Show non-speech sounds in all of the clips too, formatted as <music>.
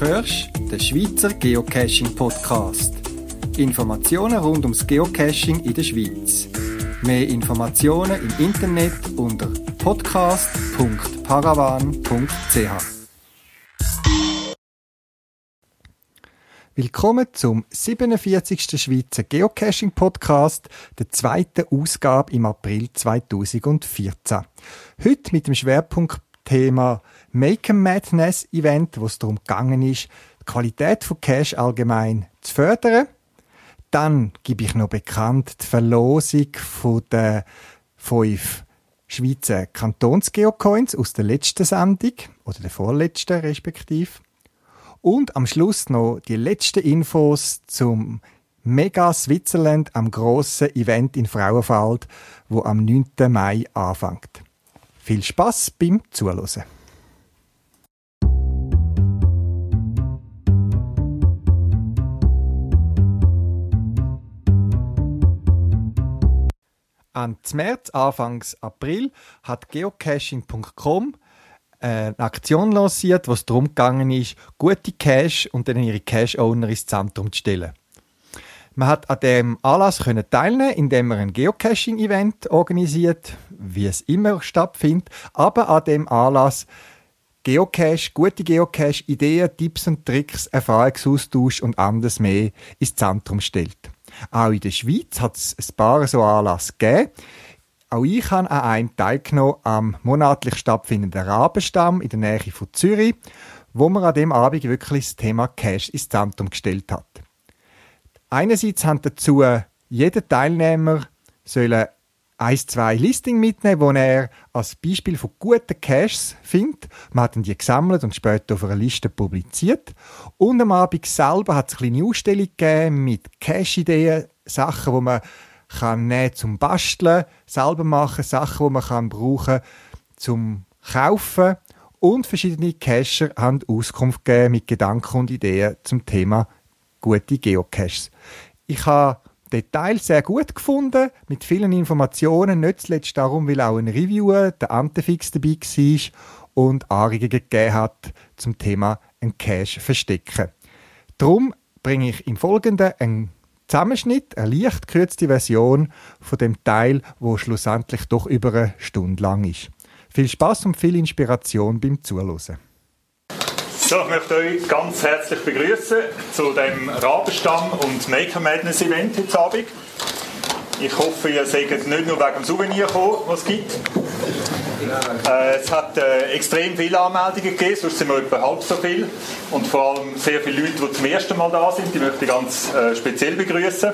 hörst den Schweizer Geocaching Podcast. Informationen rund ums Geocaching in der Schweiz. Mehr Informationen im Internet unter podcast.paravan.ch. Willkommen zum 47. Schweizer Geocaching Podcast, der zweiten Ausgabe im April 2014. Heute mit dem Schwerpunktthema Make a Madness Event, wo es darum gegangen ist, die Qualität von Cache allgemein zu fördern. Dann gebe ich noch bekannt die Verlosung der fünf Schweizer Kantonsgeocoins aus der letzten Sendung oder der vorletzten respektive. Und am Schluss noch die letzten Infos zum Mega Switzerland am grossen Event in Frauenwald, wo am 9. Mai anfängt. Viel Spaß beim Zuhören. An März, Anfangs April, hat geocaching.com eine Aktion lanciert, wo es darum gegangen ist, gute Cache und dann ihre Cache-Owner ins Zentrum zu stellen. Man hat an dem Anlass können teilnehmen, indem man ein Geocaching-Event organisiert, wie es immer stattfindet, aber an dem Anlass Geocache, gute Geocache-Ideen, Tipps und Tricks, Erfahrungsaustausch und anderes mehr ins Zentrum stellt. Auch in der Schweiz hat es ein paar so Anlässe gegeben. Auch ich habe an einem teilgenommen am monatlich stattfindenden Rabenstamm in der Nähe von Zürich, wo man an dem Abend wirklich das Thema Cash ins Zentrum gestellt hat. Einerseits haben dazu jeder Teilnehmer sollen ein, zwei Listing mitnehmen, wo er als Beispiel von guten Caches findet. Man hat die gesammelt und später auf einer Liste publiziert. Und am Abend selber hat es eine kleine Ausstellung gegeben mit Cache-Ideen, Sachen, die man kann nehmen zum Basteln, selber machen, Sachen, die man kann brauchen zum Kaufen. Und verschiedene Cacher haben Auskunft gegeben mit Gedanken und Ideen zum Thema gute Geocaches. Ich habe Detail sehr gut gefunden, mit vielen Informationen, nicht zuletzt darum, weil auch ein Reviewer, der Antefix dabei war und Anregungen gegeben hat zum Thema ein Cache verstecken. Darum bringe ich im Folgenden einen Zusammenschnitt, eine leicht gekürzte Version von dem Teil, wo schlussendlich doch über eine Stunde lang ist. Viel Spaß und viel Inspiration beim Zuhören. So, ich möchte euch ganz herzlich begrüßen zu dem Rabenstamm und Maker Madness Event heute Abend. Ich hoffe, ihr seid nicht nur wegen dem Souvenir gekommen, was es gibt. Äh, es hat äh, extrem viele Anmeldungen gegeben, sonst sind wir etwa halb so viel. Und vor allem sehr viele Leute, die zum ersten Mal da sind, die möchte ich ganz äh, speziell begrüßen.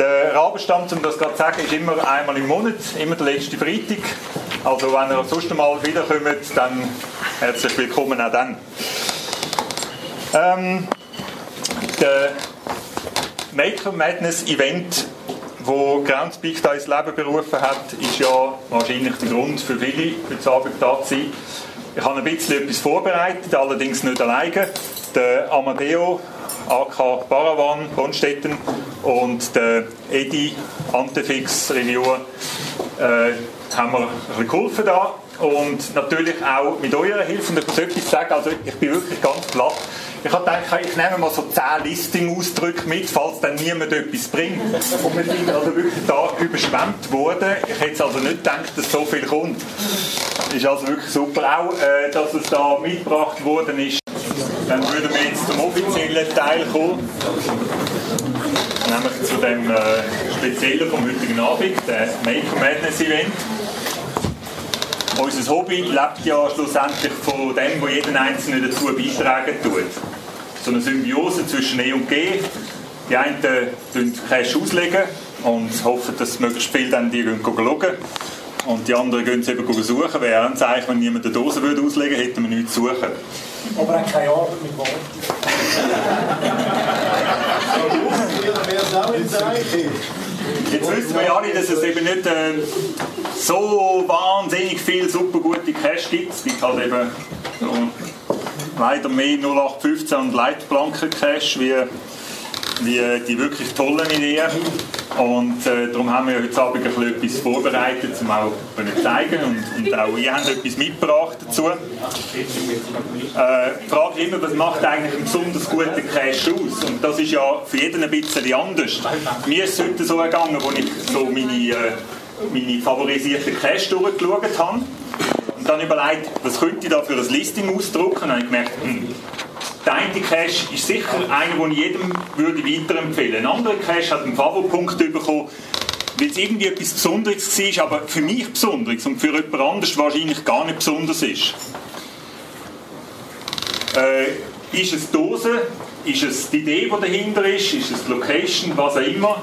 Der Rabenstamm, um das gerade zu sagen, ist immer einmal im Monat, immer der letzte Freitag. Also wenn ihr sonst mal wiederkommt, dann herzlich willkommen auch dann. Ähm, der Maker Madness Event, wo Groundspeak da ins Leben berufen hat, ist ja wahrscheinlich der Grund für viele, heute Abend da zu sein. Ich habe ein bisschen etwas vorbereitet, allerdings nicht alleine. Der Amadeo, AK Paravan, Bonstetten und der Edi Antefix Reviewer äh, haben mir ein geholfen da und natürlich auch mit eurer Hilfe. Und ich muss etwas sagen, also ich bin wirklich ganz platt. Ich habe gedacht, ich nehme mal so 10 Listing-Ausdrücke mit, falls dann niemand etwas bringt. Und wir sind also wirklich da überschwemmt worden. Ich hätte also nicht gedacht, dass so viel kommt. Ist also wirklich super. Auch, äh, dass es da mitgebracht worden ist. Dann würden wir jetzt zum offiziellen Teil kommen. Nämlich zu dem äh, Speziellen vom heutigen Abend, der Maker Madness Event. Unser Hobby lebt ja schlussendlich von dem, was jeden Einzelnen dazu beitragen tut. So eine Symbiose zwischen E und G. Die einen tun Cash auslegen und hoffen, dass möglichst viel dann die gehen schauen. Und die anderen gehen es eben suchen. Wäre ein wenn niemand eine Dose auslegen würde, hätten wir nichts zu suchen. Aber auch keine Arbeit mit Worten. Jetzt wissen wir ja alle, dass es eben nicht äh, so wahnsinnig viel super gute Cash gibt. Es gibt halt eben so leider mehr 0815 und Leitplanken Cash wie, wie die wirklich tollen Ideen. Und äh, darum haben wir heute Abend ein bisschen etwas vorbereitet, um auch zu zeigen und, und auch ihr habt etwas mitgebracht dazu. Äh, die Frage ist immer, was macht eigentlich einen besonders guten Cash aus? Und das ist ja für jeden ein bisschen anders. Mir ist es heute so gegangen, als ich so meine, äh, meine favorisierten Cash durchgeschaut habe und dann überlegt, was könnte ich da für ein Listing ausdrucken und dann habe ich gemerkt, hm, der eine Cache ist sicher einer, den ich jedem würde weiterempfehlen würde. Ein anderer Cache hat einen Favo-Punkt bekommen, weil es irgendwie etwas Besonderes war, aber für mich Besonderes und für jemand anderes wahrscheinlich gar nicht besonders ist. Äh, ist es die Dose? Ist es die Idee, die dahinter ist? Ist es die Location? Was auch immer.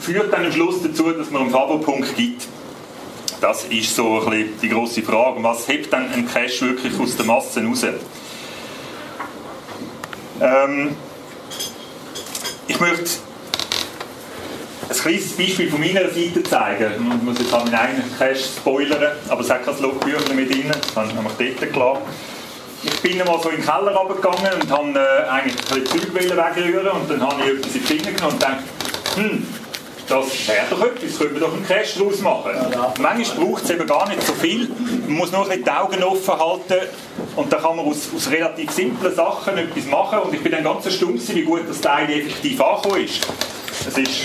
Führt dann am Schluss dazu, dass man einen Favo-Punkt gibt. Das ist so ein bisschen die grosse Frage. Was hebt dann ein Cache wirklich aus der Masse raus? Ähm, ich möchte ein kleines Beispiel von meiner Seite zeigen. Ich muss jetzt an meinen eigenen Cache spoilern, aber es hat kein Logbüchlein mit drin, das habe ich dort gelassen. Ich bin einmal so in den Keller runtergegangen und habe äh, eigentlich ein Zeug wegrühren und dann habe ich etwas in die Finger genommen und dachte, hm, das wäre doch etwas, können wir doch einen Cash draus machen. Manchmal braucht es eben gar nicht so viel. Man muss nur die Augen offen halten und dann kann man aus, aus relativ simplen Sachen etwas machen. Und ich bin dann ganz erstaunt, wie gut das Teil effektiv angekommen ist. Es ist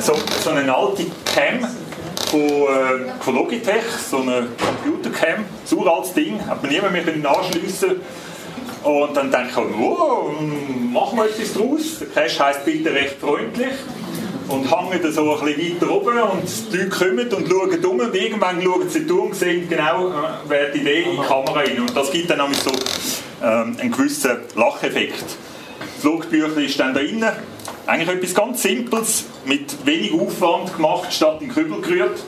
so, so eine alte Cam von, äh, von Logitech, so eine Computercam, so ein altes Ding, hat man niemand mehr anschliessen und dann denke ich, oh, machen wir etwas draus. Der Cash heisst bitte recht freundlich. Und hängen da so ein bisschen weiter oben und die Leute kommen und schauen um und irgendwann schauen sie um und sehen genau, äh, wer die Idee in die Kamera rein. Und das gibt dann nämlich so ähm, einen gewissen Lacheffekt. Das Logbüchlein ist dann da drin. Eigentlich etwas ganz Simples, mit wenig Aufwand gemacht, statt in Kübel gerührt.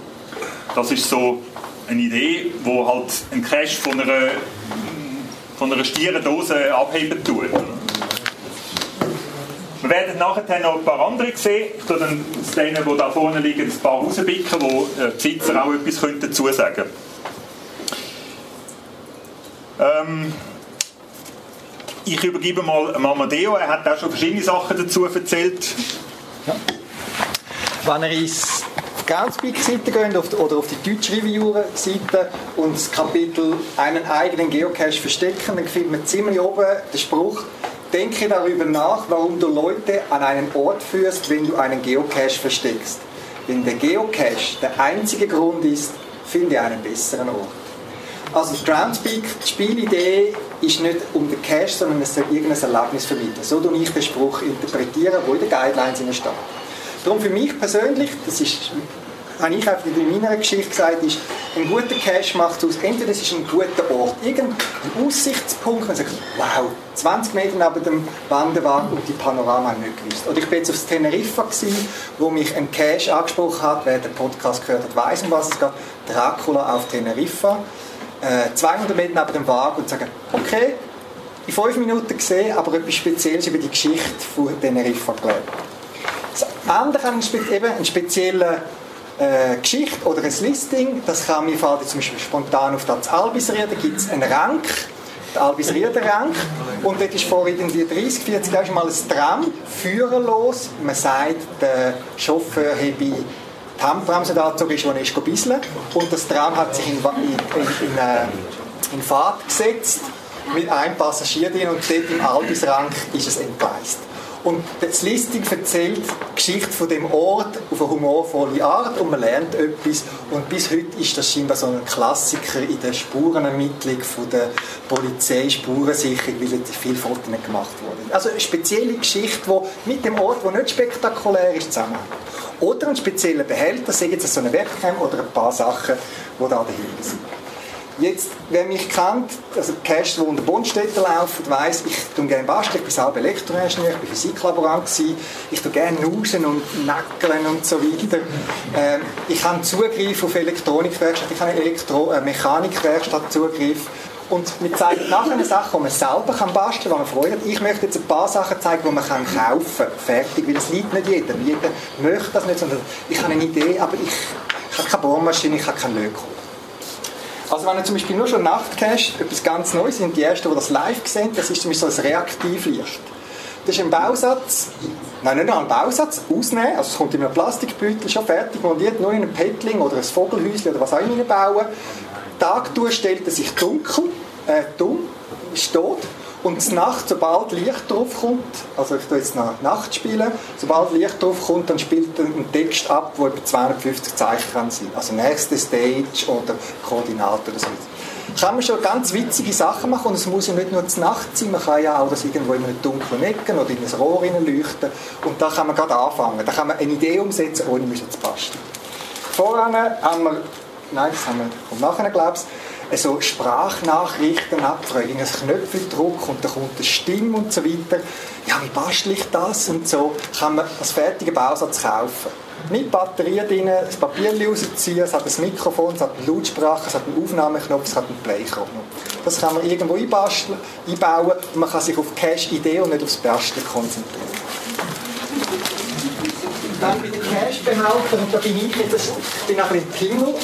Das ist so eine Idee, wo halt ein Cash von einer von einer stieren Dose abheben tut. Wir werden nachher noch ein paar andere sehen. Ich tue dann aus denen, die da vorne liegen, ein paar rauspicken, wo äh, die Besitzer auch etwas dazu sagen können. Ähm, ich übergebe mal Amadeo, er hat auch schon verschiedene Sachen dazu erzählt. Ja. Wenn er ins Groundspeak-Seite gehen oder auf die deutsche Reviewer-Seite und das Kapitel einen eigenen Geocache verstecken, dann findet man ziemlich oben den Spruch, denke darüber nach, warum du Leute an einen Ort führst, wenn du einen Geocache versteckst. Wenn der Geocache der einzige Grund ist, finde einen besseren Ort. Also Groundspeak, die Spielidee ist nicht um den Cache, sondern es soll irgendein Erlebnis vermitteln. So tue ich den Spruch interpretieren, wo in den Guidelines steht. Darum für mich persönlich, das ist, habe ich auch in meiner Geschichte gesagt, ist, ein guter Cache macht aus, entweder es ist ein guter Ort, irgendein Aussichtspunkt, man sagt, wow, 20 Meter neben dem Wanderwagen und die Panorama nicht gewusst. Oder ich war jetzt auf Teneriffa, gewesen, wo mich ein Cache angesprochen hat, wer den Podcast gehört hat, weiß um was es geht, Dracula auf Teneriffa, äh, 200 Meter neben dem Wagen und sagen, okay, in fünf Minuten gesehen, aber etwas Spezielles über die Geschichte von Teneriffa gelernt. Das andere kann eben eine spezielle äh, Geschichte oder ein Listing. Das kann mir fallen zum Beispiel spontan auf das Albisried. Da gibt es einen Rank, der Albisrieder Rank. Und dort ist vor irgendwie 30, 40 Jahren mal ein Tram führerlos. Man sagt, der Chauffeur habe dazu ist, wo ist gebisselt. Und das Tram hat sich in, in, in, in, äh, in Fahrt gesetzt mit einem Passagier drin und dort im Albisrank ist es entgleist. Und das Listing erzählt die Geschichte von dem Ort auf eine humorvolle Art und man lernt etwas. Und bis heute ist das scheinbar so ein Klassiker in der Spurenermittlung von der Polizei, Spurensicherung, weil viele Fotos gemacht wurden. Also eine spezielle Geschichte, die mit dem Ort, der nicht spektakulär ist, zusammenhängt. Oder einen speziellen Behälter, sei jetzt so eine Webcam oder ein paar Sachen, die da dahinter sind. Jetzt, wer mich kennt, also Cash, die unter Bundstädten laufen, weiss, ich tue gerne basteln, ich bin selber Elektroingenieur, ich war Physiklaborant, ich tue gerne nusen und nackeln und so weiter. Ähm, ich habe Zugriff auf Elektronikwerkstatt, ich habe Elektro äh, Mechanikwerkstatt Zugriff und wir zeigen nachher eine Sache, die man selber kann basteln kann, die man Freude hat. Ich möchte jetzt ein paar Sachen zeigen, die man kann kaufen kann, fertig, weil es liegt nicht jeder. Jeder möchte das nicht, sondern ich habe eine Idee, aber ich, ich habe keine Bohrmaschine, ich habe keinen Löko. Also wenn ihr zum Beispiel nur schon Nachtcache, etwas ganz Neues sind, die ersten, die das live sehen, das ist zum Beispiel so ein Reaktivlicht. Das ist ein Bausatz, Nein, nicht einen Bausatz ausnehmen, also es kommt in einem Plastikbeutel schon fertig montiert, nur in einem Petling oder ein Vogelhäuschen oder was auch immer bauen. Tag durch stellt er sich dunkel, äh, dumm, steht und Nacht, sobald Licht drauf kommt, also ich tue jetzt noch Nacht spielen, sobald Licht drauf kommt, dann spielt einen Text ab, der etwa 250 Zeichen kann sein. Also nächste Stage oder Koordinate oder so. Kann man schon ganz witzige Sachen machen und es muss ja nicht nur zur Nacht sein, man kann ja auch das irgendwo in einem dunklen Ecken oder in ein Rohr leuchten und da kann man gerade anfangen. Da kann man eine Idee umsetzen, ohne müssen zu basteln. Voran haben wir, nein, das haben wir, kommt nachher, glaube ich, so Sprachnachrichten abfragen, ein Knöpfeldruck und dann kommt eine Stimme und so weiter. Ja, wie bastel ich das und so, kann man als fertigen Bausatz kaufen. Mit Batterie drin, das Papier rausziehen, es hat ein Mikrofon, es hat eine Lautsprache, es hat einen Aufnahmeknopf, es hat einen Playknopf. Das kann man irgendwo einbasteln, einbauen und man kann sich auf Cache-Idee und nicht aufs Basteln konzentrieren. Dann bei den Cache-Behaltern, und da bin ich jetzt, bin ein bisschen Pimmel,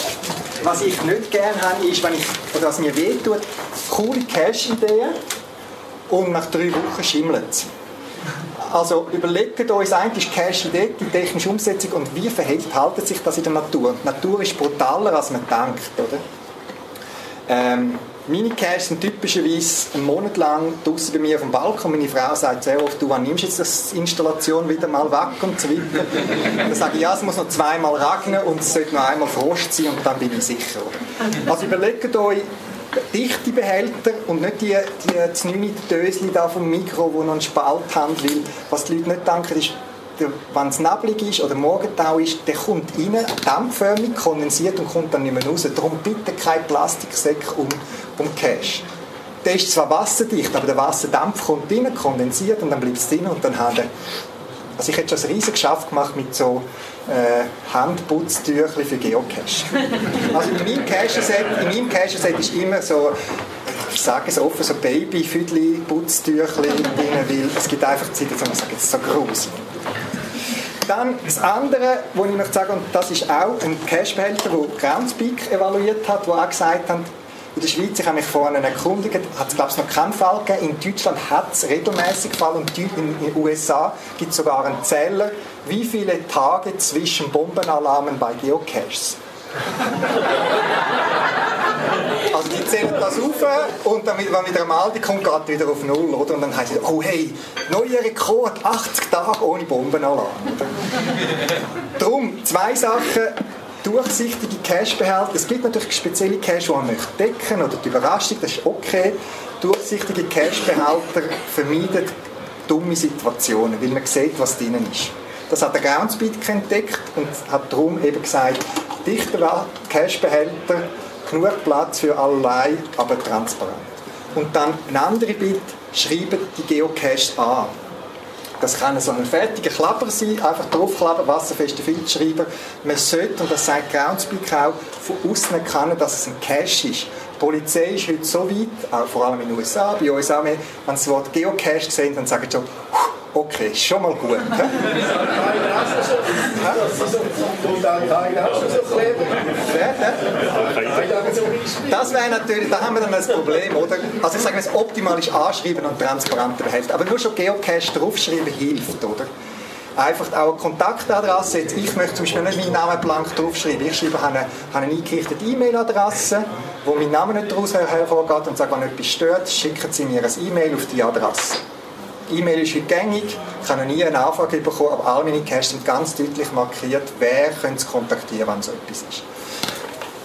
was ich nicht gerne habe, ist, wenn ich, oder was mir wehtut, coole Cash-Ideen und nach drei Wochen schimmelt es. Also überlegt euch, eigentlich Cash-Idee, die technische Umsetzung und wie verhält sich das in der Natur? Die Natur ist brutaler, als man denkt, oder? Ähm, meine Caches sind typischerweise einen Monat lang draußen bei mir auf dem Balkon. Meine Frau sagt sehr oft, du, wann nimmst jetzt das Installation wieder mal weg und so weiter. Dann sage ich, ja, es muss noch zweimal regnen und es sollte noch einmal Frost sein und dann bin ich sicher. Also überlegt euch dichte Behälter und nicht die, die znüni Dösli da vom Mikro, wo noch einen Spalt haben will. Was die Leute nicht denken, ist, wenn es neblig ist oder Morgentau ist, der kommt rein, dampfförmig, kondensiert und kommt dann nicht mehr raus. Darum bitte kein Plastiksäck um, um Cash. Der ist zwar wasserdicht, aber der Wasserdampf kommt rein, kondensiert und dann bleibt es drin und dann hat er also ich hätte schon ein riesiges Geschäft gemacht mit so äh, Handputztüchli für Geocache. <laughs> Also in meinem Cache-Set Cache ist immer so ich sage es offen, so Baby-Füdli, Putztüchli drin, weil es gibt einfach Zeiten, wo man sagt, es ist so groß. Dann das andere, was ich möchte sagen, und das ist auch ein Cashbehälter, den Groundspeak evaluiert hat, wo auch gesagt hat, in der Schweiz, ich habe mich vorhin erkundigt, hat es glaube ich noch keinen Fall gegeben. In Deutschland hat es regelmäßig Fall und in den USA gibt es sogar einen Zähler, wie viele Tage zwischen Bombenalarmen bei Geocaches. Also die zählen das auf und dann, wenn wieder am Aldi kommt, geht wieder auf Null. Oder? Und dann heißt es, oh hey, neuer Rekord, 80 Tage ohne Bombenalarm. Darum, zwei Sachen durchsichtige Cache-Behälter. Es gibt natürlich spezielle Cache, die man möchte decken oder die Überraschung, das ist okay. Durchsichtige Cache-Behälter vermeiden dumme Situationen, weil man sieht, was drinnen ist. Das hat der Groundspeed entdeckt und hat darum eben gesagt, dichter Cache-Behälter, genug Platz für allerlei, aber transparent. Und dann ein anderer Bit, schreiben die Geocaches an. Das kann so ein fertiger Klapper sein, einfach draufklappen, wasserfeste Filzschreiber. Man sollte, und das sagt Groundspeak auch, von außen erkennen, dass es ein Cache ist. Die Polizei ist heute so weit, auch vor allem in den USA, bei uns auch mehr, wenn sie das Wort Geocache sehen, dann sagen sie so, okay, schon mal gut. Das wäre natürlich, da haben wir dann ein Problem, oder? Also ich sage, das optimal ist anschreiben und transparent behält. Aber nur schon Geocache draufschreiben hilft, oder? Einfach auch eine Kontaktadresse. Jetzt, ich möchte zum Beispiel nicht meinen Namen blank draufschreiben. Ich schreibe eine, eine eingerichtete E-Mail-Adresse, wo mein Name nicht daraus hervorgeht und sage, wenn etwas stört, schicken Sie mir ein E-Mail auf die Adresse. E-Mail ist heute gängig, ich habe nie eine Anfrage bekommen, aber all meine Caches sind ganz deutlich markiert, wer könnte es kontaktieren, wenn so etwas ist.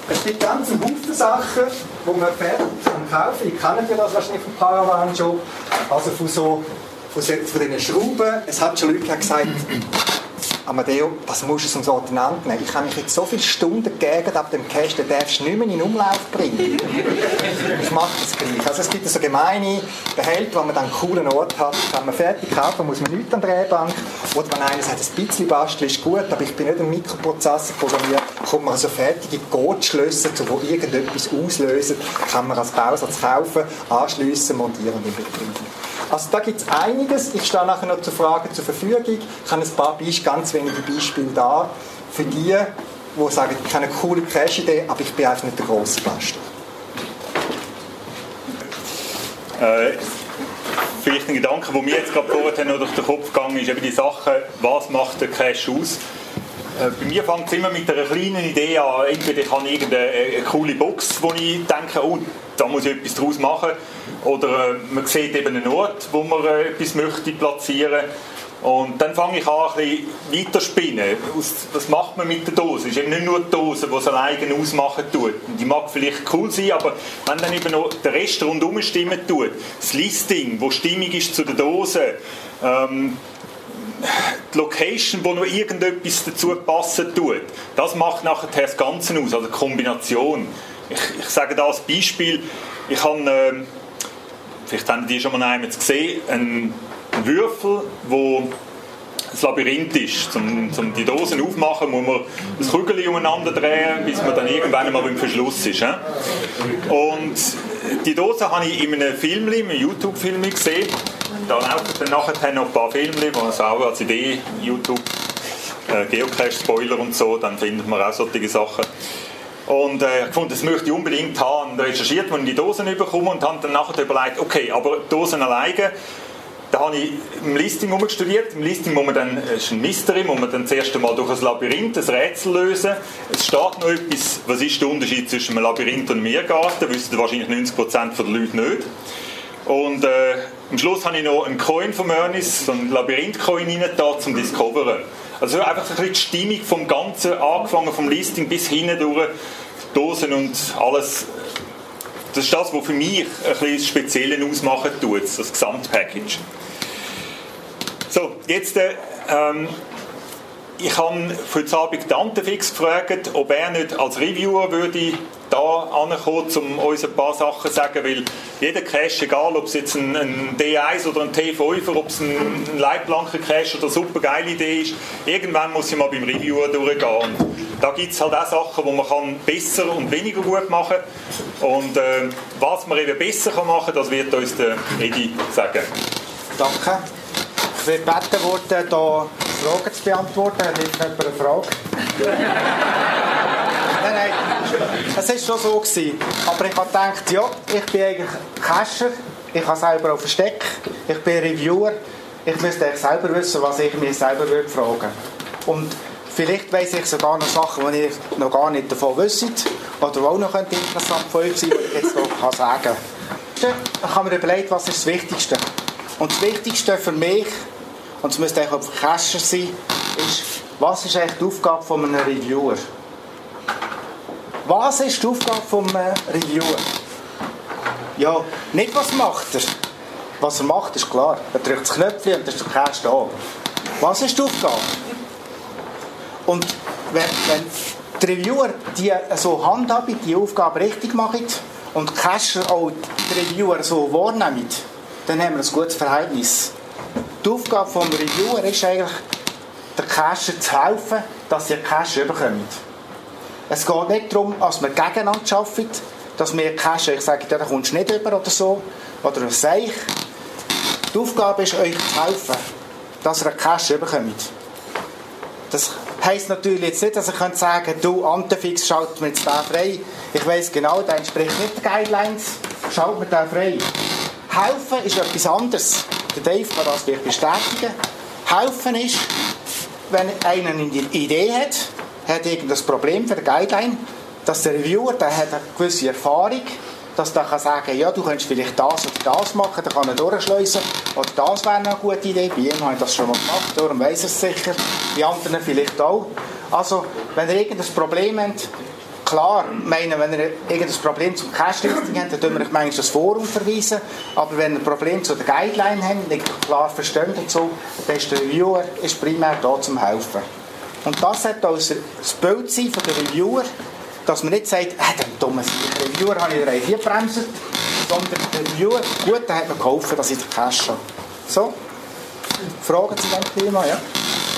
Es gibt ganz viele Haufen Sachen, die man fertig kaufen Ich kenne ja das wahrscheinlich vom Paravan Shop. Also von so von, von diesen Schrauben. Es hat schon Leute gesagt, Amadeo, das musst du zum Sortiment nehmen. Ich habe mich jetzt so viele Stunden gegeben ab dem Cash, den darfst du nicht mehr in den Umlauf bringen. ich mache das gleich. Also es gibt so gemeine Behälter, wo man dann einen coolen Ort hat. Wenn man fertig kaufen muss man nichts an der Drehbank. Oder wenn einer sagt, ein bisschen basteln ist gut, aber ich bin nicht ein Mikroprozessor programmiert, kommt man so fertige Codeschlösser, die irgendetwas auslösen, kann man als Bausatz kaufen, anschliessen, montieren und Betrieb. Also da gibt es einiges. Ich stehe nachher noch zur Frage zur Verfügung. Ich habe ein paar Beispiele, ganz wenige Beispiele da, für die, die sagen, ich habe eine coole Crash-Idee, aber ich bin einfach nicht der grosse Bastler. Äh, vielleicht ein Gedanke, der mir jetzt gerade vorher noch durch den Kopf gegangen ist, eben die Sache, was macht der Cash aus? Äh, bei mir fängt es immer mit einer kleinen Idee an. Entweder ich habe irgendeine coole Box, wo ich denke, oh, da muss ich etwas draus machen. Oder äh, man sieht eben einen Ort, wo man äh, etwas möchte platzieren und dann fange ich an, ein bisschen weiter spinnen. Was macht man mit der Dose? Es ist eben nicht nur die Dose, die es alleine ausmachen tut. Die mag vielleicht cool sein, aber wenn dann eben noch der Rest rundherum stimmen tut, das Listing, wo stimmig ist zu der Dose, ähm, die Location, wo noch irgendetwas dazu passen tut, das macht nachher das Ganze aus, also die Kombination. Ich, ich sage da als Beispiel, ich habe, äh, vielleicht haben die schon mal einmal gesehen, einen Würfel, wo das Labyrinth ist. Um, um die Dosen aufzumachen, muss man das Kügel umeinander drehen, bis man dann irgendwann einmal beim Verschluss ist. Und die Dose habe ich in einem Film, in einem YouTube-Film gesehen. Da laufen dann nachher noch ein paar Filme, die man auch als Idee, YouTube, äh, Geocache-Spoiler und so, dann findet man auch solche Sachen. Und äh, ich fand, das möchte ich unbedingt haben. Und recherchiert, wo ich die Dosen bekomme und habe dann nachher überlegt, okay, aber Dosen alleine da habe ich im Listing studiert. Im Listing muss man dann, es ist ein Mystery, muss man dann zuerst einmal durch ein Labyrinth ein Rätsel lösen. Es steht noch etwas, was ist der Unterschied zwischen einem Labyrinth und einem Meergarten? wissen wahrscheinlich 90% der Leute nicht. Und äh, am Schluss habe ich noch einen Coin von Ernest, so einen Labyrinth-Coin rein, da zum Discoveren. Also einfach so die Stimmung vom Ganzen, angefangen vom Listing bis hinten durch, Dosen und alles das ist das, was für mich ein bisschen das Spezielle ausmachen tut, das Gesamtpackage. So, jetzt, äh, ähm, ich habe für heute Abend Dante fix gefragt, ob er nicht als Reviewer würde da ankommen, um uns ein paar Sachen zu sagen, weil jeder Cache, egal ob es jetzt ein, ein D1 oder ein T5 oder ob es ein, ein Leitplanken-Cache oder eine super geile Idee ist, irgendwann muss ich mal beim Reviewer durchgehen. Und da gibt es halt auch Sachen, die man kann besser und weniger gut machen kann. Und äh, was man eben besser kann machen kann, das wird uns der Edi sagen. Danke. Ich werde gebeten worden, hier Fragen zu beantworten. Hat jemand eine Frage? <laughs> nein, nein, es war schon so. Gewesen. Aber ich habe gedacht, ja, ich bin eigentlich Cacher, ich habe selber auch Versteck, ich bin Reviewer, ich müsste eigentlich selber wissen, was ich mir selber würde fragen Und vielleicht weiss ich sogar noch Sachen, die ihr noch gar nicht davon wisst, oder die auch noch interessant für euch sein die ich jetzt noch sagen kann. Dann kann man überlegen, was ist das Wichtigste. Und das Wichtigste für mich, und es müsste eigentlich auch für Cacher sein, ist, was ist eigentlich die Aufgabe von einem Reviewer? Was ist die Aufgabe vom äh, Reviewer? Ja, nicht was macht er. Was er macht, ist klar. Er drückt das Knöpfchen und dann ist der Cache da. Was ist die Aufgabe? Und wenn, wenn die Reviewer die so handhaben, die Aufgabe richtig machen und Cacher auch die Reviewer so wahrnehmen, dann haben wir ein gutes Verhältnis. Die Aufgabe des Reviewer ist eigentlich, den Cacher zu helfen, dass einen Cache bekommen. Es geht nicht darum, dass wir gegeneinander arbeiten, dass wir Cash, ich sage, da kommst du nicht über oder so, oder was sage ich. Die Aufgabe ist, euch zu helfen, dass ihr einen Cash bekommt. Das heisst natürlich jetzt nicht, dass ihr könnt sagen du Antefix, schalt mir jetzt den frei. Ich weiss genau, der entspricht nicht den Guidelines, schalt mir den frei. Helfen ist etwas anderes. Der Dave kann das vielleicht bestätigen. Helfen ist, wenn einer eine Idee hat, hat irgendein Problem für die Guideline, dass der Reviewer der hat eine gewisse Erfahrung, dass er kann sagen ja, du könntest vielleicht das oder das machen, dann kann er durchschleusen. Oder das wäre eine gute Idee. Bei ihm habe ich das schon mal gemacht, darum weiß er es sicher. Bei anderen vielleicht auch. Also, wenn ihr irgendein Problem habt, klar, meine, wenn ihr irgendein Problem zum Cache-Listing habt, dann tun wir euch manchmal das Forum verweisen. Aber wenn ihr ein Problem zu der Guideline habt, nicht klar verstehen so, dann ist der Reviewer ist primär da zum helfen. Und das hat also das Bild sein von den Reviewer, dass man nicht sagt, äh, der dumme Reviewer habe ich hier gebremst, sondern der Reviewer, gut, der hat mir geholfen, dass ich den Cash habe. So, Fragen zu diesem Thema, ja?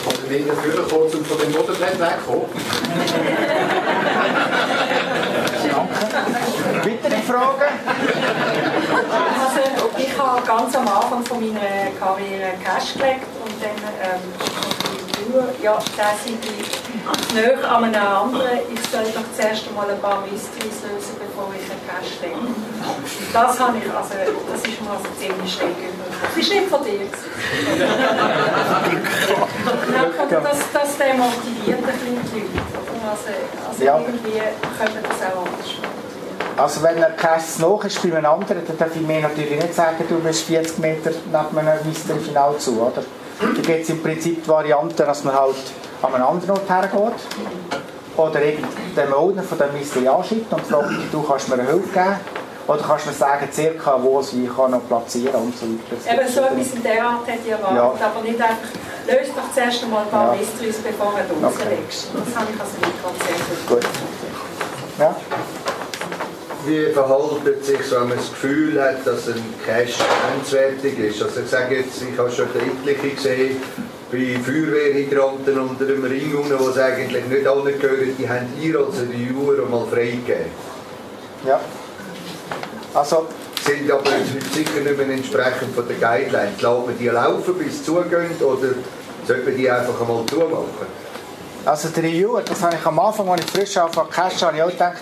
Oder wie dafür kurz und von dem Motorbrett wegkommen? Danke. Weitere Fragen? Also, ich habe ganz am Anfang von meiner Karriere Cash gelegt und dann ähm, Reviewer, ja, der sei näher an einem anderen, ich soll doch zuerst einmal ein paar Mysteries lösen, bevor ich einen Cash lege. Das habe ich, also, das ist mir also ziemlich schräg. Das ist nicht von dir. das, das demotiviert ein bisschen die Leute. Also, also ja. irgendwie können wir das auch anders machen. Also wenn ein Cash noch ist bei einem anderen, dann darf ich mir natürlich nicht sagen, du bist 40 Meter neben einem Mystery-Final zu, oder? Da gibt es im Prinzip die Variante, dass man halt an einen anderen Ort hergeht oder den Owner von dem Mystery anschreibt und fragt, du kannst mir eine Hilfe geben oder kannst du mir sagen, circa wo sie kann noch platzieren und so weiter. Eben so etwas in der Art hätte ich erwartet, ja. aber nicht einfach, löst doch zuerst einmal ein paar ja. Mysteries, bevor du rauslegst. Okay. Das habe ich also nicht ganz sehr gut. Gut. Ja wie verhaltet sich, wenn man das Gefühl hat, dass ein Cash grenzwertig ist? Also ich sage jetzt, ich habe schon etliche gesehen, bei Feuerwehrhydranten unter dem Ring, wo es eigentlich nicht angehören, die haben ihr als Reviewer mal freigegeben. Ja. Also sind aber sicher nicht mehr entsprechend von den Guidelines. Lässt man die laufen, bis sie zugehen, oder sollte man die einfach einmal zumachen? Also der Reviewer, das habe ich am Anfang, als ich frisch anfange Cash, habe ich auch gedacht,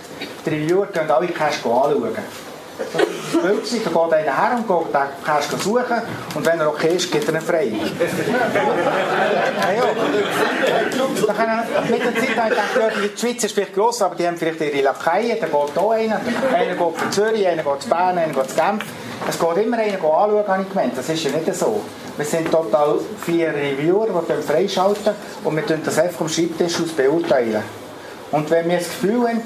die Reviewer können alle Cash anschauen. Spielzeug, da geht einer her und geht den Cash suchen und wenn er okay ist, geht er ihn frei. ja, ja. Dann mit der Zeit habe ich gedacht, die Schweiz ist vielleicht gross, aber die haben vielleicht ihre Lakaien, da geht hier einer, einer geht für Zürich, einer geht zu Bern, einer geht zu Genf. Es geht immer einer anschauen, habe ich gemeint. Das ist ja nicht so. Wir sind total vier Reviewer, die freischalten und wir das einfach vom Schreibtisch aus beurteilen. Und wenn wir das Gefühl haben,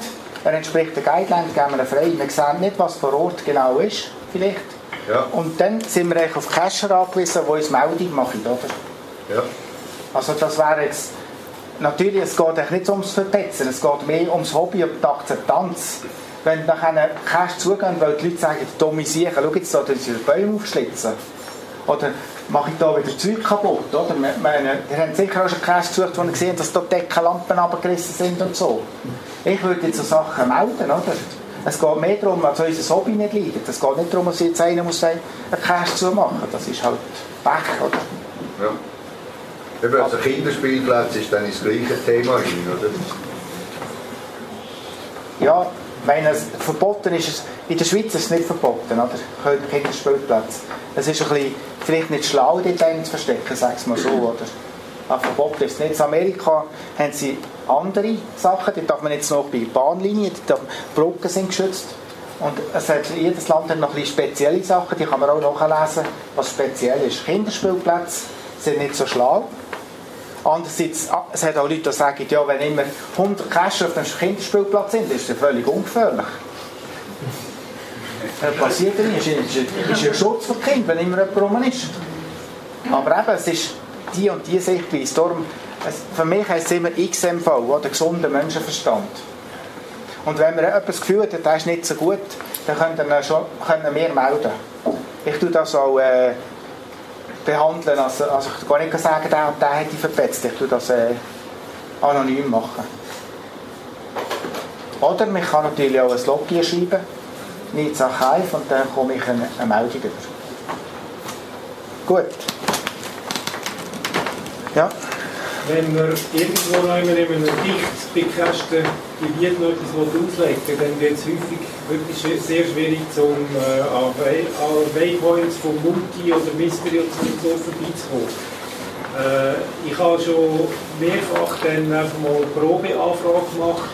er entspricht der Guideline, geben wir ihn frei. Wir sehen nicht, was vor Ort genau ist, vielleicht. Ja. Und dann sind wir auf Cacher angewiesen, die uns Meldung machen, oder? Ja. Also das wäre jetzt... Natürlich, es geht nicht ums Verpetzen, es geht mehr ums Hobby und die Akzeptanz. Wenn nach einem Cache zugehen, weil die Leute sagen, dumme Siechen, schau jetzt da, da sind Bäume aufschlitzen. Oder mache ich da wieder Zeug kaputt, oder? Meine, ihr habt sicher auch schon Cash gesucht, wo ihr gesehen dass da Deckenlampen abgerissen sind und so. Ich würde jetzt so Sachen melden, oder? Es geht mehr darum, dass unser Hobby nicht leidet. Es geht nicht darum, dass jetzt einer muss einen Cash zu machen. Das ist halt Pech, oder? Ja. Eben, also Kinderspielplatz ist dann das gleiche Thema hin, oder? Ja, wenn es verboten ist, in der Schweiz ist es nicht verboten, oder? Kinderspielplätze. Es ist ein bisschen, vielleicht nicht schlau, die dann zu verstecken, sag es mal so, oder? Aber verboten ist es nicht. In Amerika haben sie andere Sachen, die darf man jetzt noch bei Bahnlinien, die Brücken sind geschützt. Und es hat, jedes Land hat noch ein spezielle Sachen, die kann man auch nachlesen, was speziell ist. Kinderspielplätze sind nicht so schlau. Andererseits, ah, es hat auch Leute, die sagen, ja, wenn immer 100 Kästen auf einem Kinderspielplatz sind, ist das völlig ungefährlich. Das passiert nicht. Es ist, ein Schutz für Kinder, wenn immer jemand rum ist. Aber eben, es ist die und die Sichtweise. Darum, es, für mich heisst es immer XMV, oder gesunder Menschenverstand. Und wenn man etwas Gefühl hat, das ist nicht so gut, dann können wir, schon, können wir melden. Ich tue das auch äh, behandeln. Also, also ich kann nicht sagen, der der hat die verpetzt. Ich tue das äh, anonym machen. Oder man kann natürlich auch ein Login schreiben, nicht Archiv, und dann komme ich eine, eine Meldung über. Gut. Ja. Wenn man irgendwo in einem dicht begrenzten Gebiet noch etwas auslegen dann wird es häufig wirklich sehr schwierig, zum, äh, an Waypoints von Multi oder Mystery oder so vorbeizukommen. Äh, ich habe schon mehrfach dann einfach mal eine Probeanfrage gemacht.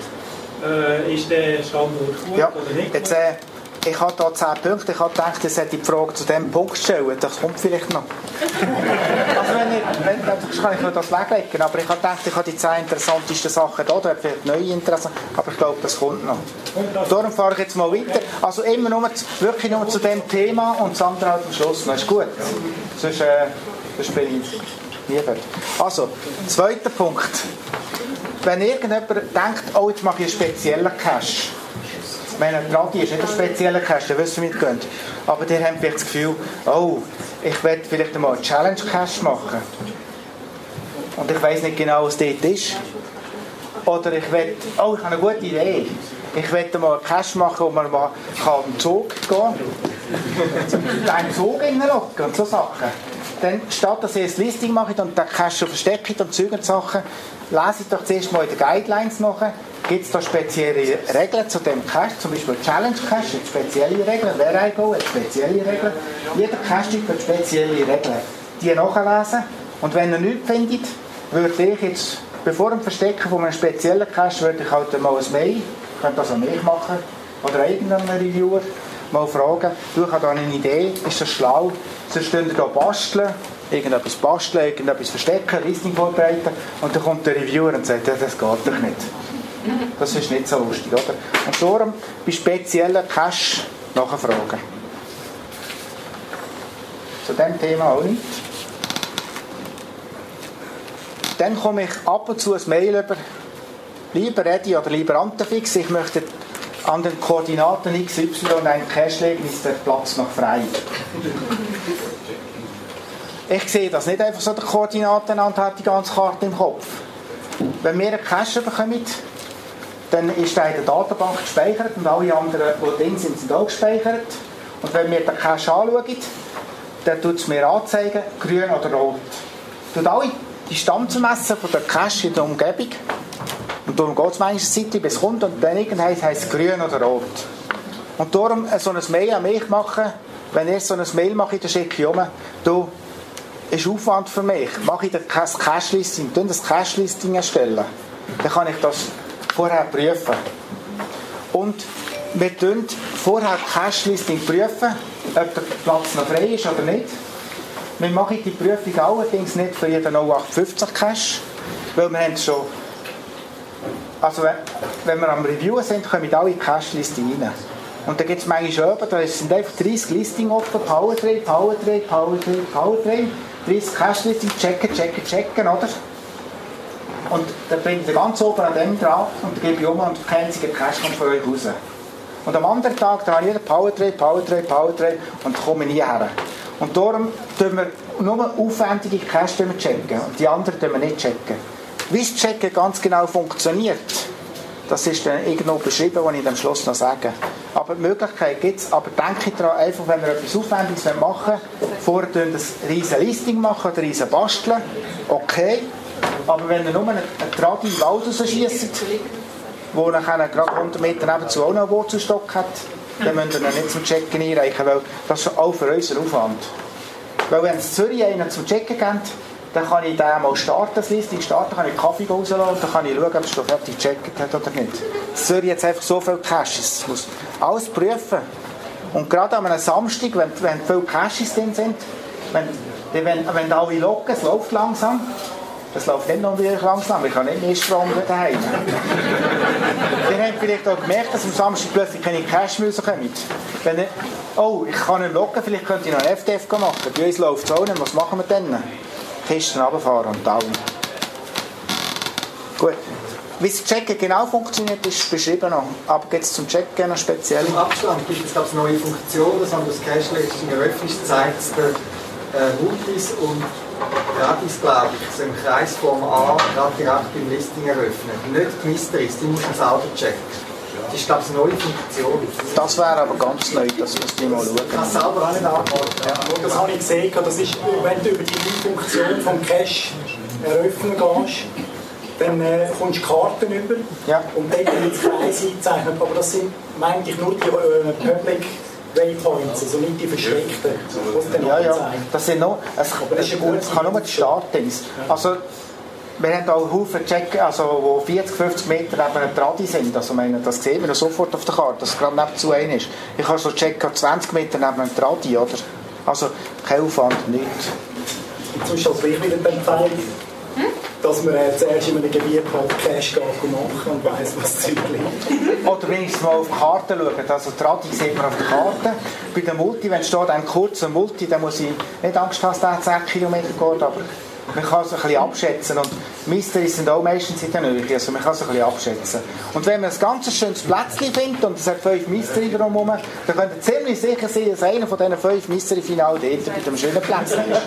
Äh, ist der Standort gut ja. oder nicht? Jetzt, äh, ich habe hier 10 Punkte. Ich habe gedacht, ich sollte die Frage zu diesem Punkt stellen. Das kommt vielleicht noch. also wenn ich, wenn, dann kann ich mir das weglegen. Aber ich habe gedacht, ich habe die 10 interessantesten Sachen hier. Da hat vielleicht neue interessant. Aber ich glaube, das kommt noch. Darum fahre ich jetzt mal weiter. Also immer nur, wirklich nur zu dem Thema und das andere halt am Schluss. Das ist gut. Sonst, äh, sonst bin ich fertig. Also, zweiter Punkt. Wenn irgendjemand denkt, oh, jetzt mache ich einen speziellen Cache meine, Tradi ist nicht ein spezieller Cache, der wissen wir nicht. Aber die haben vielleicht das Gefühl, oh, ich werde vielleicht einmal einen Challenge-Cache machen. Und ich weiß nicht genau, was dort ist. Oder ich werde, oh, ich habe eine gute Idee. Ich werde mal einen Cache machen, wo man mal kann am Zug gehen kann. einen Zug reinlocken und so Sachen. dann statt dass ihr das Listing macht und den Cache versteckt und Zeug und Sachen, lese doch zuerst mal in den Guidelines nach. Gibt es da spezielle Regeln zu dem Cache? Zum Beispiel Challenge Cache hat spezielle Regeln, Verigo hat spezielle Regeln. Jeder Cache hat spezielle Regeln. Die nachlesen und wenn ihr nichts findet, würde ich jetzt, bevor dem Verstecken von einem speziellen Cache, würde ich halt mal ein Mail, könnt das an mich machen, oder irgendeinen Reviewer, mal fragen, du, habe da eine Idee, ist das schlau? Sonst könnt da basteln, irgendetwas basteln, irgendetwas verstecken, Listing vorbereiten und dann kommt der Reviewer und sagt, ja, das geht doch nicht. Das ist nicht so lustig, oder? Und darum bei speziellen Cache nachfragen. Zu diesem Thema auch nicht. Dann komme ich ab und zu ein Mail über, lieber Eddie oder lieber Antefix, ich möchte an den Koordinaten XY einen Cache legen, ist der Platz noch frei. Ich sehe das nicht einfach so der Koordinaten an und habe die ganze Karte im Kopf. Wenn wir einen Cache bekommen, dann ist er in der Datenbank gespeichert und alle anderen, die drin sind, sind auch gespeichert. Und wenn wir den Cache anschauen, dann tut es mir anzeigen, grün oder rot. Tut alle die Stammzumessen von der Cache in der Umgebung und darum geht es manchmal Zeit, bis es kommt und dann irgendwann heisst es grün oder rot. Und darum so ein Mail an mich machen, wenn ich so ein Mail mache, dann schicke ich um, du, ist Aufwand für mich, mache ich kein Cache-Listing, das Cache-Listing erstellen, dann kann ich das vorher prüfen. Und wir prüfen vorher Cache-Listing prüfen, ob der Platz noch frei ist oder nicht. Wir machen die Prüfung allerdings nicht für jeden 0850 Cache, weil wir haben schon also wenn wir am Review sind, kommen alle Cache-Listen rein. Und da gibt es manchmal oben, da sind einfach 30 Listings offen, Powertrail, Powertrail, Powertrail, Powertrail, 30 Cache-Listings, checken, checken, checken, oder? Und dann bin ich ganz oben an dem dran und gebe ich um und kein einziger Cache kommt von euch raus. Und am anderen Tag, habe ich Powertrail, Powertrail, Powertrail und komme nie her. Und darum tun wir nur aufwendige Cache checken und die anderen tun wir nicht checken. Wie das Checken ganz genau funktioniert, das ist dann irgendwo beschrieben, was ich am Schluss noch sage. Aber die Möglichkeit gibt es, aber denke daran, einfach wenn wir etwas Aufwendiges machen wollen, vorher ein riesen Listing machen oder ein riesen Basteln, okay, aber wenn ihr nur einen, Tradi im Wald rausschießt, wo nachher gerade 100 Meter nebenzu auch noch einen Wurzelstock hat, dann müsst ihr ihn nicht zum Checken einreichen, weil das ist auch für unseren Aufwand. Weil wenn es Zürich einen zum Checken gibt, dann kann ich den mal starten, Listing starten, kann ich Kaffee rauslassen und dann kann ich schauen, ob es schon fertig gecheckt hat oder nicht. Das Zürich jetzt einfach so viele Caches. muss alles prüfen. Und gerade an einem Samstag, wenn, wenn viele Caches drin sind, wenn, wenn, wenn alle locken, es läuft langsam, das läuft nicht noch wirklich langsam, ich habe nicht mehr Strom daheim. <laughs> Ihr habt vielleicht auch gemerkt, dass am Samstag plötzlich keine Cash mehr kommen. Wenn ich, oh, ich kann ihn locken, vielleicht könnte ich noch einen FDF machen. Bei uns läuft es auch nicht, was machen wir dann? Kisten runterfahren und Daumen. Gut. Wie das Checken genau funktioniert, ist beschrieben noch. Aber gibt es zum Checken noch speziell? Im Abstand gibt es eine neue Funktion, das haben das Cache-Listing eröffnet, zeigt es der äh, Multis und Gratis, glaube ich, so im Kreisform A, gerade direkt im Listing eröffnen. Nicht die Mysteries, die muss man selber checken. Das ist, glaube ich, eine neue Funktion. Das wäre aber ganz neu, das müsst ihr mal schauen. Ich kann es selber auch nicht antworten. Ja, das habe ich gesehen. Das ist, wenn du über die Funktion vom Cache eröffnen gehst, dann äh, kommst du Karten über Ja. und dort wird es Kreise eingezeichnet. Aber das sind eigentlich nur die äh, Public Waypoints, also nicht die versteckten, Ja, ja. Das sind noch, es, Aber das ist es, eine gute es kann nur die Startdings. Also, wir haben auch Haufen Checken, also, wo 40, 50 Meter neben einem Tradi sind. Also, meine, das sehen wir sofort auf der Karte, dass es gerade nebenzu ein ist. Ich habe so checken 20 Meter neben einem Tradi, oder? Also, kein Aufwand, nichts. Sonst als ich wieder empfehlen, dass man äh, zuerst in einem Gebiet und machen und weiss, was das Zeug liegt. <laughs> Oder wenigstens mal auf die Karte schauen. Also Tradi sieht man auf der Karte. Bei der Multi, wenn steht ein kurzer Multi, dann muss ich nicht Angst haben, dass der 10 Kilometer geht, aber Man kann es ein bisschen abschätzen und Mysteries sind auch meistens in der Nähe, also man kann es ein bisschen abschätzen. Und wenn man ein ganz schönes Plätzchen findet und es hat fünf Mystery drumherum, dann könnt ihr ziemlich sicher sein, dass einer von diesen fünf Mystery-Finale dort bei dem schönen Plätzchen ist.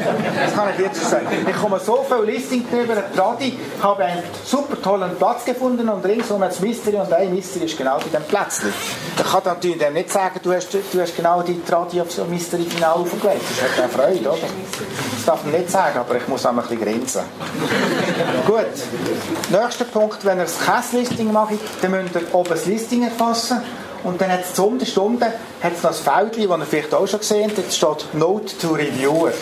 Das kann ich jetzt sagen. Ich komme so viel Listing drüber, Tradi, habe einen super tollen Platz gefunden und ringsum hat es Mystery und ein Mystery ist genau bei dem Plätzchen. Ich kann natürlich dem nicht sagen, du hast, du hast genau die Tradi auf so ein Mystery-Finale aufgelegt. Das hat keine Freude, oder? Das darf man nicht sagen, aber ich muss auch ein bisschen grenzen. <laughs> Gut. Nächster Punkt, wenn ihr das Käse-Listing macht, dann müsst ihr oben das Listing erfassen. Und dann hat es zu Unterstunden hat es noch ein Feld, das ihr vielleicht auch schon gesehen habt. Jetzt steht Note to Reviewer.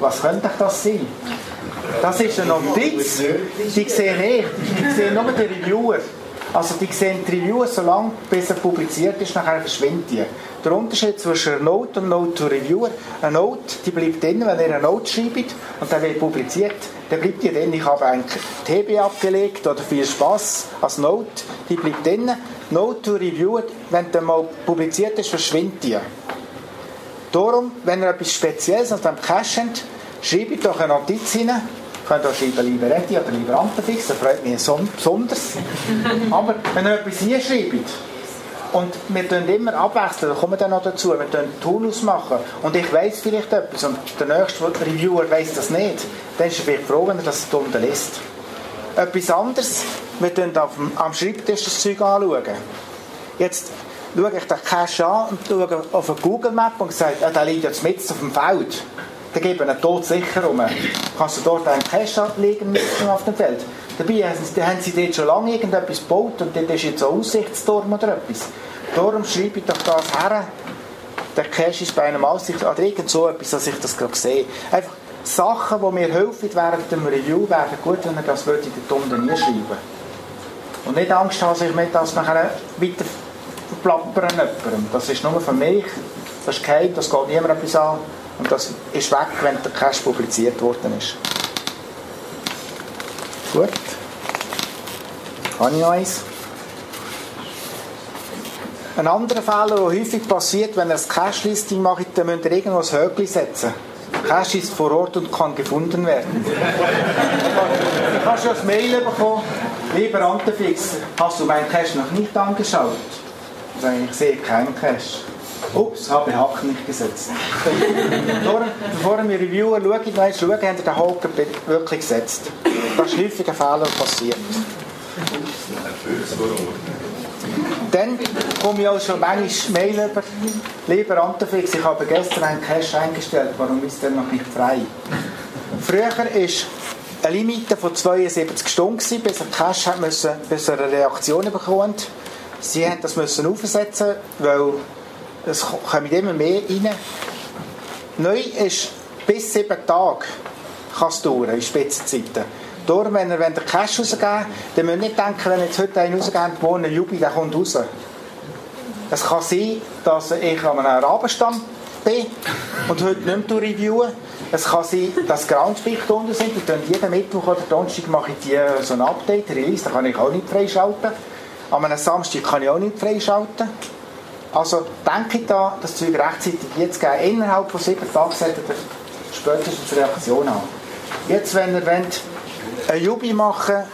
Was könnte das sein? Das ist eine Notiz. Die sehen nicht. Die sehen nur den Reviewer. Also die sehen die Review so lange, bis er publiziert ist, nachher verschwindet die. Der Unterschied zwischen einer Note und Note to Reviewer, eine Note, die bleibt drin, wenn ihr eine Note schreibt und dann wird publiziert, dann bleibt die drin. Ich habe ein TB abgelegt oder viel Spaß als Note, die bleibt drin. Note to Reviewer, wenn der mal publiziert ist, verschwindet die. Darum, wenn ihr etwas Spezielles auf dem Cache habt, schreibt doch eine Notiz hinein, könnt auch schreiben Liberetti oder Liberantefix, das freut mich besonders. <laughs> Aber wenn ihr etwas hier schreibt, und wir tun immer abwechseln, da kommen wir dann noch dazu, wir tun Turnus machen und ich weiß vielleicht etwas und der nächste Reviewer weiß das nicht, dann ist er vielleicht froh, wenn er das unten liest. Etwas anderes, wir tun am Schreibtisch das Zeug anschauen. Jetzt schaue ich den Cache an und schaue auf eine Google Map und sage, ah, der liegt jetzt mitten auf dem Feld dann geben einen Tod sicher um. Kannst du dort einen Cash ablegen auf dem Feld? Dabei haben sie dort schon lange irgendetwas gebaut und dort ist jetzt ein Aussichtsturm oder etwas. Darum schreibe ich doch das her. Der Cash ist bei einem Aussicht oder irgend so etwas, dass ich das gerade sehe. Einfach Sachen, die mir helfen während dem Review, wären gut, wenn ihr das dort unten nie schreiben Und nicht Angst haben, ich mir das nachher weiter verplappern jemandem. Das ist nur für mich, das ist geheim, das geht niemandem etwas an. Und das ist weg, wenn der Cache publiziert worden ist. Gut. Habe ich noch eins? Ein anderer Fehler, der häufig passiert, wenn ihr das Cache-Listing macht, dann müsst ihr irgendwo ein Höckli setzen. Cache ist vor Ort und kann gefunden werden. ich habe schon ein Mail bekommen, lieber Antefix, hast du meinen Cache noch nicht angeschaut? Ich sehe keinen Cache. Ups, habe Haken nicht gesetzt. <laughs> Bevor wir Reviewer schauen, nein, schauen, haben wir den Haken wirklich gesetzt. Das ist häufig ein Fehler passiert. Dann komme ich auch schon manchmal Mail über. Lieber Antefix, ich habe gestern einen Cache eingestellt, warum ist der noch nicht frei? Früher war eine Limite von 72 Stunden, bis ein Cache müssen, bis er eine Reaktion bekommt. Sie mussten das müssen aufsetzen, weil es kommen immer mehr rein. Neu ist bis sieben Tage kann es dauern, in Spitzenzeiten. Darum, wenn ihr den Cash rausgeben dann müsst ihr nicht denken, wenn ihr jetzt heute einen rausgebt, morgen ein Jubi, der kommt raus. Es kann sein, dass ich an einem Rabenstamm bin und heute nicht mehr reviewen. Es kann sein, dass Groundspeak unten sind. Und jeden Mittwoch oder Donnerstag mache ich die, so ein Update, Release, da kann ich auch nicht freischalten. An einem Samstag kann ich auch nicht freischalten. Also denke da, das Zeug rechtzeitig jetzt geben. Innerhalb von sieben Tagen sollte ihr spätestens Reaktion haben. Jetzt, wenn ihr wollt, ein Jubi machen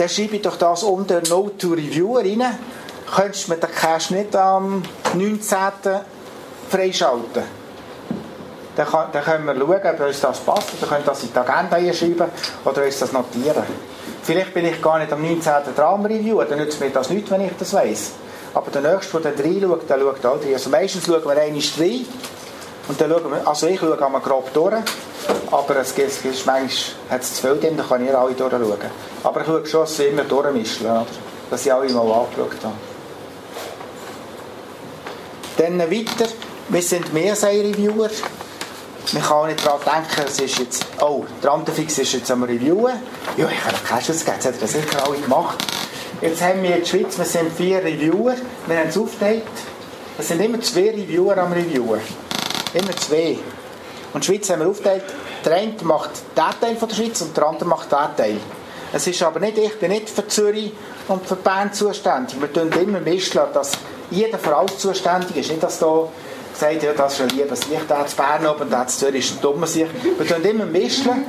dann schreibe ich doch das unter Note to Review rein. Könntest du mir den Cache nicht am 19. freischalten? Dann, dann können wir schauen, ob uns das passt. Dann könnt ihr das in die Agenda schreiben oder uns das notieren. Vielleicht bin ich gar nicht am 19. dran am Review, dann nützt mir das nicht, wenn ich das weiss. Aber der Nächste, der da reinschaut, der schaut auch rein. Also meistens schauen wir einmal rein. Und dann schauen wir, also ich schaue einmal grob durch. Aber es gibt, es manchmal hat es zu viel drin, dann kann ich alle durchschauen. Aber ich schaue schon, dass sie immer durchmischen? Dass ich alle mal angeschaut habe. Dann weiter, wir sind Mehrseil-Reviewer. Man kann auch nicht daran denken, es ist jetzt, oh, der Antefix ist jetzt am Reviewen. Ja, ich habe keinen Schuss gegeben, das hat er sicher alle gemacht. Jetzt haben wir in der Schweiz, wir sind vier Reviewer, wir haben es aufgeteilt. Es sind immer zwei Reviewer am Reviewen. Immer zwei. Und die Schweiz haben wir aufgeteilt, der eine macht den Teil von der Schweiz und der andere macht den Teil. Es ist aber nicht, ich bin nicht für Zürich und für Bern zuständig. Wir tun immer mischen, dass jeder für alles zuständig ist. Nicht, dass da gesagt, ja, das ist ein liebes Licht, der hat Bern oben, der hat Zürich ist ein dummer Sicht. Wir tun immer mischeln.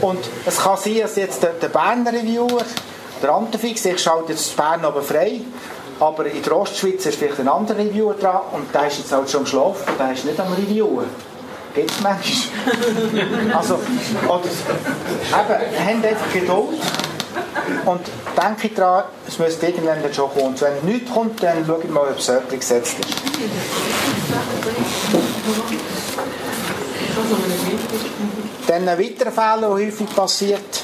Und es kann sein, dass jetzt der, der Berner Reviewer, der Antefix, ich schalte jetzt Bern oben frei, aber in der Ostschweiz ist vielleicht ein anderer Reviewer dran und der ist jetzt halt schon am Schlafen, der ist nicht am Reviewen. Gibt es manchmal. <laughs> also, oder, eben, habt einfach Geduld und denke daran, es müsste irgendwann schon kommen. Und wenn nichts kommt, dann schaue ich mal, ob es jemand gesetzt ist. Dann ein weiterer Fehler, der häufig passiert,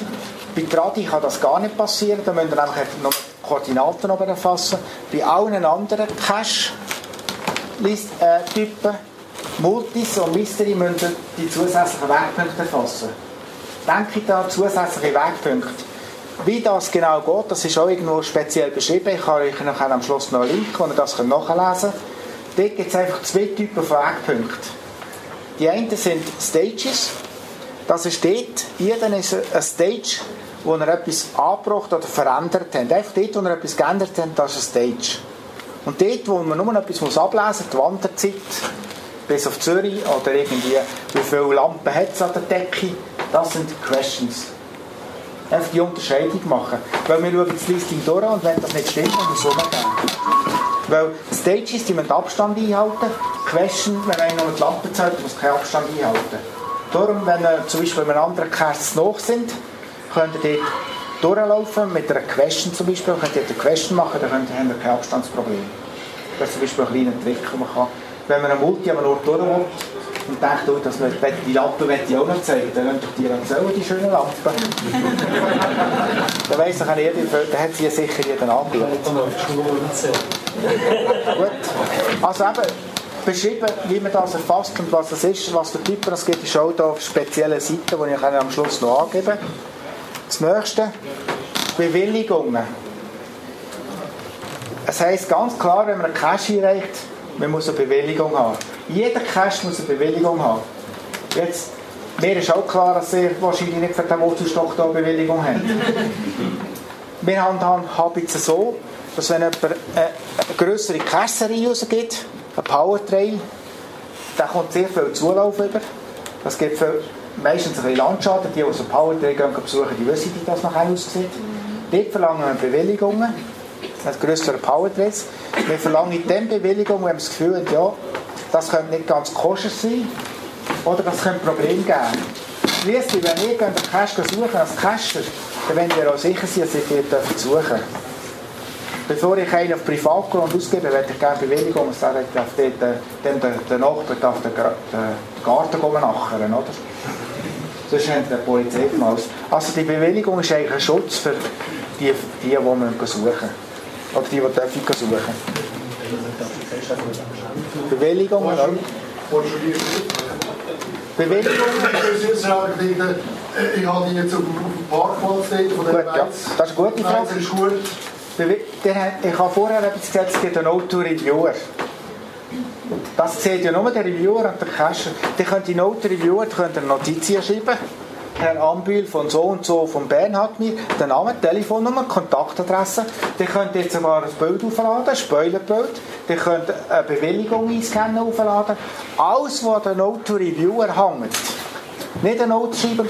bei Tradi kann das gar nicht passieren, da müsst ihr einfach noch Koordinaten oben erfassen. Bei allen anderen Cache-Typen, Multis und Mystery, müssen die zusätzlichen Wegpunkte erfassen. Denke da zusätzliche Wegpunkte. Wie das genau geht, das ist auch irgendwo speziell beschrieben. Ich habe euch nachher am Schluss noch einen Link, wo ihr das nachlesen könnt. Dort gibt es einfach zwei Typen von Wegpunkten. Die einen sind Stages. Das ist dort, jeder ist ein Stage, wo er etwas angebracht oder verändert hat. Einfach dort, wo er etwas geändert hat, das ist ein Stage. Und dort, wo man nur etwas muss ablesen muss, die Wanderzeit, bis auf Zürich oder irgendwie, wie viele Lampen hat es an der Decke, das sind Questions einfach die Unterscheidung machen. Weil wir schauen das Listing durch und wenn das nicht stimmt, dann muss es umgehen. Weil Stages, die müssen Abstand einhalten. Question, wenn einer noch die Lampe zeigt, muss keinen Abstand einhalten. Darum, wenn ihr zum Beispiel einem anderen Cast noch sind, könnt ihr dort durchlaufen, mit einer Question zum Beispiel, könnt ihr eine Question machen, dann könnt ihr, kein Abstandsproblem. Das ist zum Beispiel ein kleiner Trick, den man kann. Wenn man eine Multi an einem Ort durch und denkt, oh, das möchte, die Lampe möchte ich auch noch zeigen, dann könnt ihr die selber, die schönen Lampen. <laughs> dann weiss doch jeder, dann hat sie sicher jeden angebietet. Gut. Also eben, beschrieben, wie man das erfasst und was das ist, was der Typ das gibt, ist auch da auf speziellen Seiten, die ich am Schluss noch angebe. Das nächste, Bewilligungen. Es heisst ganz klar, wenn man einen Cash einreicht, man muss eine Bewilligung haben. Jeder Cache muss eine Bewilligung haben. Jetzt, mir ist auch klar, dass ihr wahrscheinlich nicht für den Wurzelstock eine Bewilligung habt. <laughs> Wir handhaben es so, dass wenn jemand eine, größere Cache-Serie rausgibt, ein Powertrail, dann kommt sehr viel Zulauf über. Das gibt für meistens ein bisschen Landschaden. Die, die so Powertrail gehen besuchen, die wissen, wie das nachher aussieht. Dort verlangen wir Bewilligungen ein größere Powertrails. Wir verlangen dann Bewilligung, wenn wir das Gefühl haben, ja, das könnte nicht ganz koscher sein oder das könnte Probleme geben. Schliesslich, wenn ihr einen Cache suchen als Cacher, dann wollt ihr auch sicher sein, dass ihr dort suchen Bevor ich einen auf Privatgrund ausgebe, möchte ich gerne Bewilligung, dass er darf dort, dann der, der Nachbar den, den Garten nachher, oder? Sonst haben die Polizei gemacht. Also die Bewilligung ist eigentlich ein Schutz für die, die, die wir suchen. Oder die, die dürfen suchen. Bewilligung, oder? Bewilligung. Ich habe die jetzt auf dem Parkplatz von der ja. Das ist eine gute Frage. Ich habe vorher etwas gesagt, es gibt einen Auto-Reviewer. Das sieht ja nur der Reviewer und der Cacher. Die können die Note-Reviewer Notizen schreiben Herr Ambühl von so und so von Bern hat mir den Namen, Telefonnummer, Kontaktadresse. Die könnt jetzt sogar ein Bild aufladen, ein Spoilerbild. Die könnt eine Bewilligung einscannen aufladen. Alles, was der Note Reviewer hängt. Nicht ein Noteschreiber,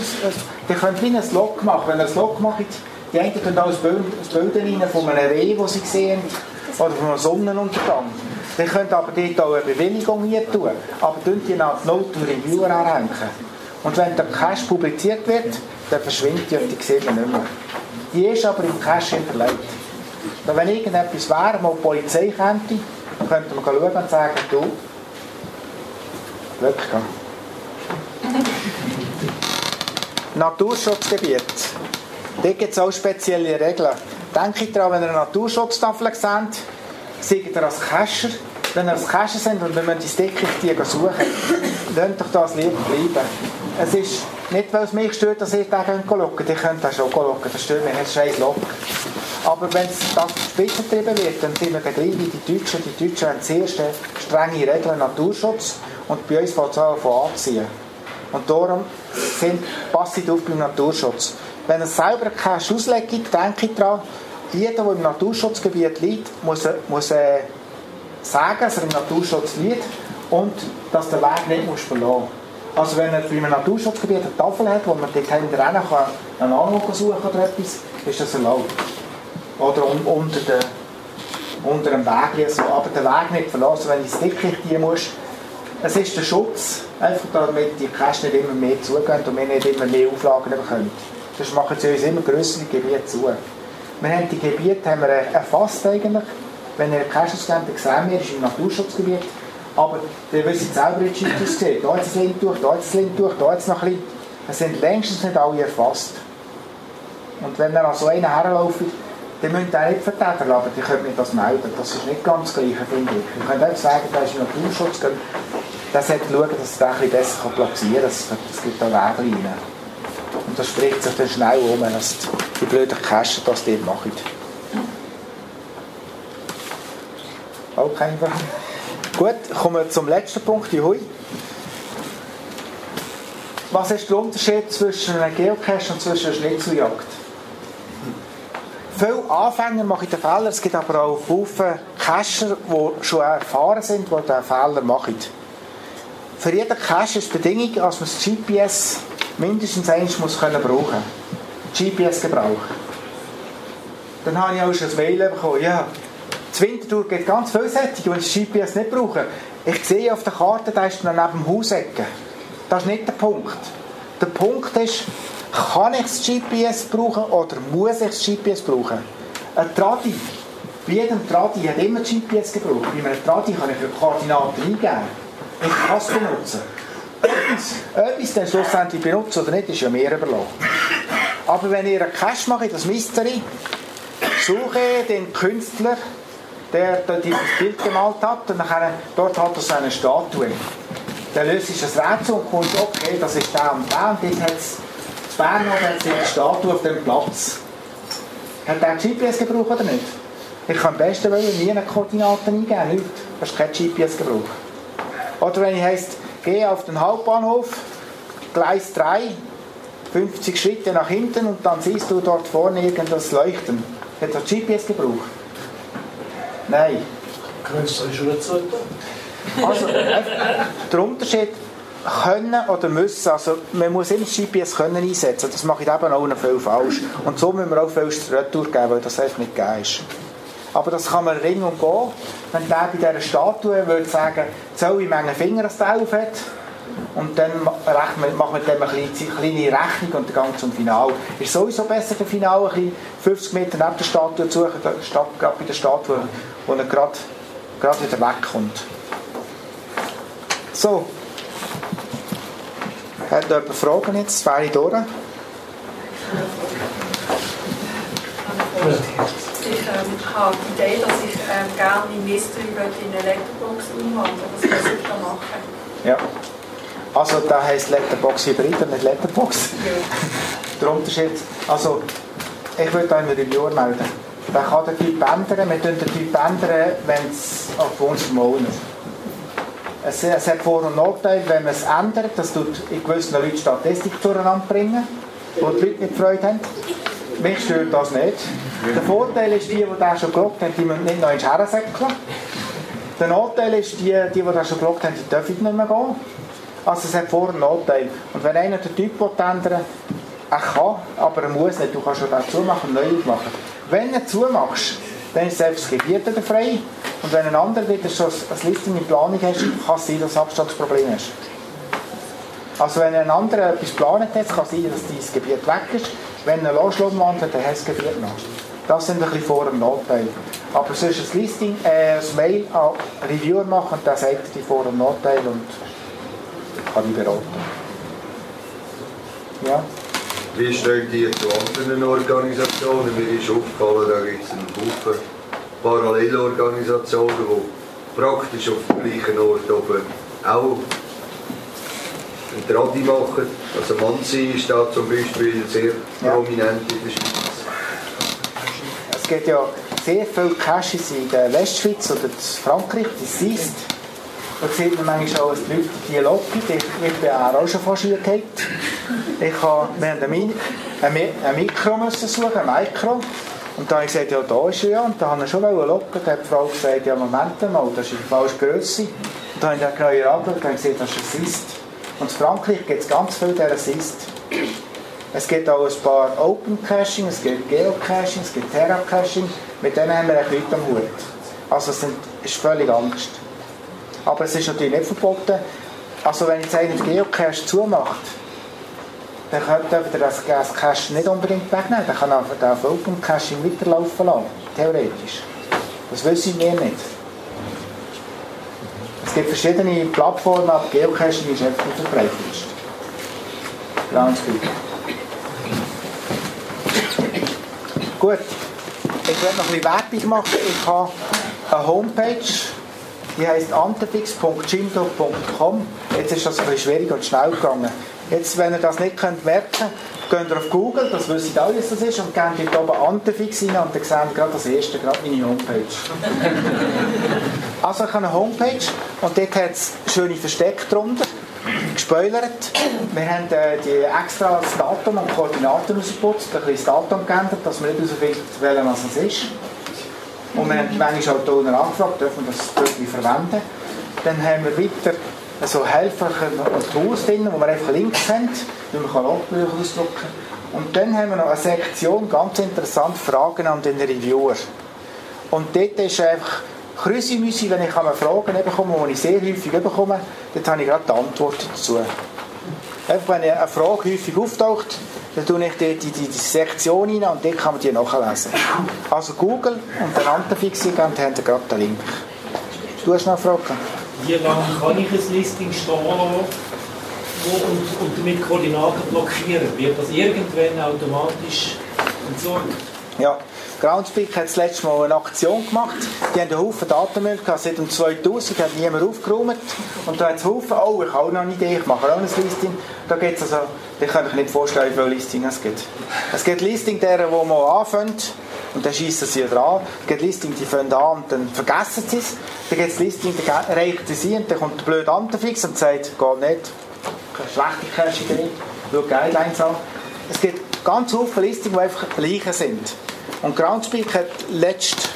die könnt wie ein Log machen. Wenn ihr ein Log macht, die einen tun auch ein Bild, ein Bild rein von einem Reh, das sie sehen, oder von einem Sonnenuntergang. Die könnt aber dort auch eine Bewilligung hier tun. Aber tun die nach Note Reviewer anhängen. Und wenn der Cache publiziert wird, dann verschwindet die und die sieht man nicht mehr. Die ist aber im Cache hinterlegt. Und wenn irgendetwas wäre, wo die Polizei könnte, könnte man schauen und sagen, du, Glück <laughs> Naturschutzgebiet. Dort gibt es auch spezielle Regeln. Denkt daran, wenn ihr eine Naturschutztafel seht, seid ihr als Cacher, wenn ihr als Cacher seid und wir müssen die die suchen, lasst doch das lieber bleiben. Es ist nicht, weil es mich stört, dass ich da schauen Die können das schon schauen, das stört mich nicht, scheiß Lock. Aber wenn es das spitze getrieben wird, dann sind wir dann gleich wie die Deutschen. Die Deutschen haben sehr strenge Regeln Naturschutz und bei uns fängt es an von anziehen. Und darum sind, passt auf beim Naturschutz. Wenn ihr selber Cash auslegt, denke daran, jeder, der im Naturschutzgebiet liegt, muss, muss äh, sagen, dass er im Naturschutz liegt und dass der Weg nicht muss verlassen muss. Also wenn er bei einem Naturschutzgebiet eine Tafel hat, wo man dort hinten rennen kann, einen Anruf suchen oder etwas, ist das erlaubt. Oder un unter, der, unter dem Weg so. Aber den Weg nicht verlassen, wenn ich ins Dickicht gehen muss. Es ist der Schutz, einfach damit die Kästen nicht immer mehr zugehen und wir nicht immer mehr Auflagen bekommen. Das machen sie uns immer größere Gebiete zu. Wir haben die Gebiete haben wir erfasst eigentlich. Wenn ihr Kästenscanner sehen wir, ist im Naturschutzgebiet. Aber ihr wisst selber, wie es aussieht. Da jetzt ein Lindtuch, da jetzt ein Lindtuch, da jetzt noch ein bisschen. Es sind längstens nicht alle erfasst. Und wenn ihr an so einen herlauft, dann müsst ihr nicht vertätern, aber die könnt mir das melden. Das ist nicht ganz das Gleiche, finde ich. Ihr könnt einfach sagen, da ist ein Naturschutz. Dann sollte schauen, dass er ein besser platzieren kann. Es gibt da Wege rein. Und das spricht sich dann schnell um, dass die blöden Kästen das dort machen. Auch kein Problem. Gut, kommen wir zum letzten Punkt, die Hui. Was ist der Unterschied zwischen einem Geocache und zwischen einer Schnitzeljagd? Viele Anfänger machen den Fehler, es gibt aber auch Haufen Cacher, die schon erfahren sind, die diesen Fehler machen. Für jeden Cache ist die Bedingung, dass man das GPS mindestens eins muss können brauchen GPS-Gebrauch. Dann habe ich auch schon ein Mail bekommen, ja, das Winterthur geht ganz vielseitig, wenn das GPS nicht brauchen. Ich sehe auf der Karte, da ist neben dem Hausecken. Das ist nicht der Punkt. Der Punkt ist, kann ich das GPS brauchen oder muss ich das GPS brauchen? Ein Tradi, bei jedem Tradi hat immer GPS gebraucht. Bei einem Tradi kann ich Koordinaten eingeben. Ich kann es benutzen. Etwas, etwas dann schlussendlich benutzen oder nicht, ist ja mehr überlassen. Aber wenn ihr einen Cache macht, das Mystery, suche den Künstler, der dieses Bild gemalt hat und nachher, dort hat er seine Statue. Dann löst sich das Rätsel und kommt, okay, das ist der und der und dort hat es Bern hat eine Statue auf dem Platz. Hat der GPS gebraucht oder nicht? Ich kann am besten wollen, nie eine Koordinaten eingeben, nicht. Das ist kein GPS-Gebrauch. Oder wenn ich heisst, gehe auf den Hauptbahnhof, Gleis 3, 50 Schritte nach hinten und dann siehst du dort vorne irgendwas leuchten. Hat er GPS-Gebrauch? Nein. Künstler ist schon nicht so Also, der Unterschied können oder müssen, also man muss immer das GPS können einsetzen, das mache ich eben auch noch viel falsch. Und so müssen wir auch viel Retour geben, weil das einfach nicht gegeben ist. Aber das kann man ring und gehen. Wenn der bei dieser Statue würde sagen, so wie viele Finger das drauf hat, und dann macht man mit dem eine kleine Rechnung und dann geht zum Final. Ist sowieso besser, der Final ein 50 Meter neben der Statue zu suchen, statt gerade bei der Statue, wo er gerade, gerade wieder wegkommt. So. Hat jemand Fragen jetzt? Wäre ich durch? <laughs> Ich ähm, habe die Idee, dass ich ähm, gerne mein Mystery in eine Letterbox umwandeln Was muss ich da machen? Ja. Also da heisst Letterbox Hybrid und nicht Letterbox. Ja. <laughs> der Unterschied, also ich würde einen Reviewer melden. Dann kann der Typ ändern, wir ändern den Typ ändern, wenn es auf uns vermaulen. Es, es hat Vor- und Nachteile, wenn man es ändert, das tut in gewissen Leuten Statistik zueinander bringen, wo die Leute nicht Freude haben. Mich stört das nicht. Der Vorteil ist, die, die das schon gelockt haben, die müssen nicht noch ins Herrensäckchen. Der Nachteil ist, die, die, die das schon gelockt haben, die dürfen nicht mehr gehen. Also es hat Vor- und Nachteile. Und wenn einer den Typ ändern er kann, aber er muss nicht. Du kannst schon dazu machen und neu aufmachen. Wenn du zumachst, dann ist selbst das Gebiet wieder frei. Und wenn ein anderer wieder schon ein Listing in Planung hast, kann es sein, dass du Abstandsproblem hast. Also wenn ein anderer etwas geplant hat, kann es sein, dass dieses Gebiet weg ist. Wenn er losschlagen wandelt, dann hast du Gebiet noch. Das sind ein bisschen Vor- und Nachteile. Aber sonst ein Listing, äh, ein Mail an Reviewer machen dann sagt die Vor- und Nachteile und kann ich beraten. Ja? Wie steht ihr zu anderen Organisationen? Mir ist aufgefallen, da gibt es einen Haufen Parallelorganisationen, die praktisch auf dem gleichen Ort oben auch ein Tradi machen. Also Manzi ist da zum Beispiel sehr Ja. prominent in der Schweiz. Es gibt ja sehr viele Caches in der Westschweiz oder in Frankreich, die siehst. Da sieht man manchmal auch, dass die Leute die locken. Ich, ich bin auch schon fast gefallen. Ich habe, wir haben ein, ein, Mi- ein Mikro müssen suchen, ein Mikro. Und dann habe ich gesagt, ja, da ist er ja. Und da habe ich schon locken. Da hat die Frau gesagt, ja, Moment mal, das ist die falsche Größe. Und da habe ich dann genauer angeschaut und gesehen, das ist ein SIST. Und in Frankreich gibt es ganz viele dieser SIST. Es gibt auch ein paar Open Caching, es gibt Geocaching, es gibt Terra Caching. Mit denen haben wir ein Leute am Hut. Also es ist völlig anders. Aber es ist natürlich nicht verboten. Also wenn jetzt einer den Geocache zumacht, dann ihr das, das Cache nicht unbedingt wegnehmen. Dann kann er auf Open Caching weiterlaufen lassen, theoretisch. Das wissen wir nicht. Es gibt verschiedene Plattformen, aber Geocaching ist einfach die verbreitetste. Ganz gut. Gut, ich werde noch ein bisschen Werbung machen. Ich habe eine Homepage, die heisst antefix.jimdo.com. Jetzt ist das ein bisschen schwierig und schnell gegangen. Jetzt, wenn ihr das nicht könnt merken könnt, geht ihr auf Google, das wisst ihr alle, was das ist, und gebt dort oben Antefix rein und dann seht ihr gerade das erste, gerade meine Homepage. <laughs> also ich habe eine Homepage und dort hat es schöne Verstecke drunter gespoilert. Wir haben äh, die extra das Datum und Koordinaten rausgeputzt, ein bisschen das Datum geändert, dass man nicht herausfindet, welcher was es ist. Und wir haben manchmal auch Toner angefragt, dürfen wir das wirklich verwenden. Dann haben wir weiter so Helfer und Tools drin, wo wir einfach Links haben, wie man Logbücher ausdrucken kann. Und dann haben wir noch eine Sektion, ganz interessant, Fragen an den Reviewer. Und dort ist einfach Krüsimüsi, wenn ich eine Frage bekomme, die ich sehr häufig bekomme, dann habe ich gerade die Antwort dazu. Einfach, wenn eine Frage häufig auftaucht, dann tue ich dort in die, Sektion rein und dort kann man die nachlesen. Also Google und den Antifix eingeben und haben gerade den Link. Du hast noch eine Frage? Wie lange kann ich ein Listing stehen lassen und, und damit Koordinaten blockieren? Wird das irgendwann automatisch entsorgt? Ja, Groundspeak hat das letzte Mal eine Aktion gemacht. Die haben einen Haufen Datenmüll gehabt. Seit um 2000 hat niemand aufgeräumt. Und da hat es Haufen, oh, ich habe auch noch eine Idee, ich mache auch ein Listing. Da gibt es also, ich kann euch nicht vorstellen, wie viele Listing es gibt. Es gibt Listing derer, die mal anfangen und dann schießen sie dran. Es gibt Listing, die fangen an und dann vergessen sie es. Dann gibt es Listing, die reicht sie und dann kommt der blöde Antifix und sagt, geht nicht, schlechte Cache-Idee, schau Guidelines an. Es gibt ganz viele Listings, die einfach gleiche sind. Und Groundspeak hat letzt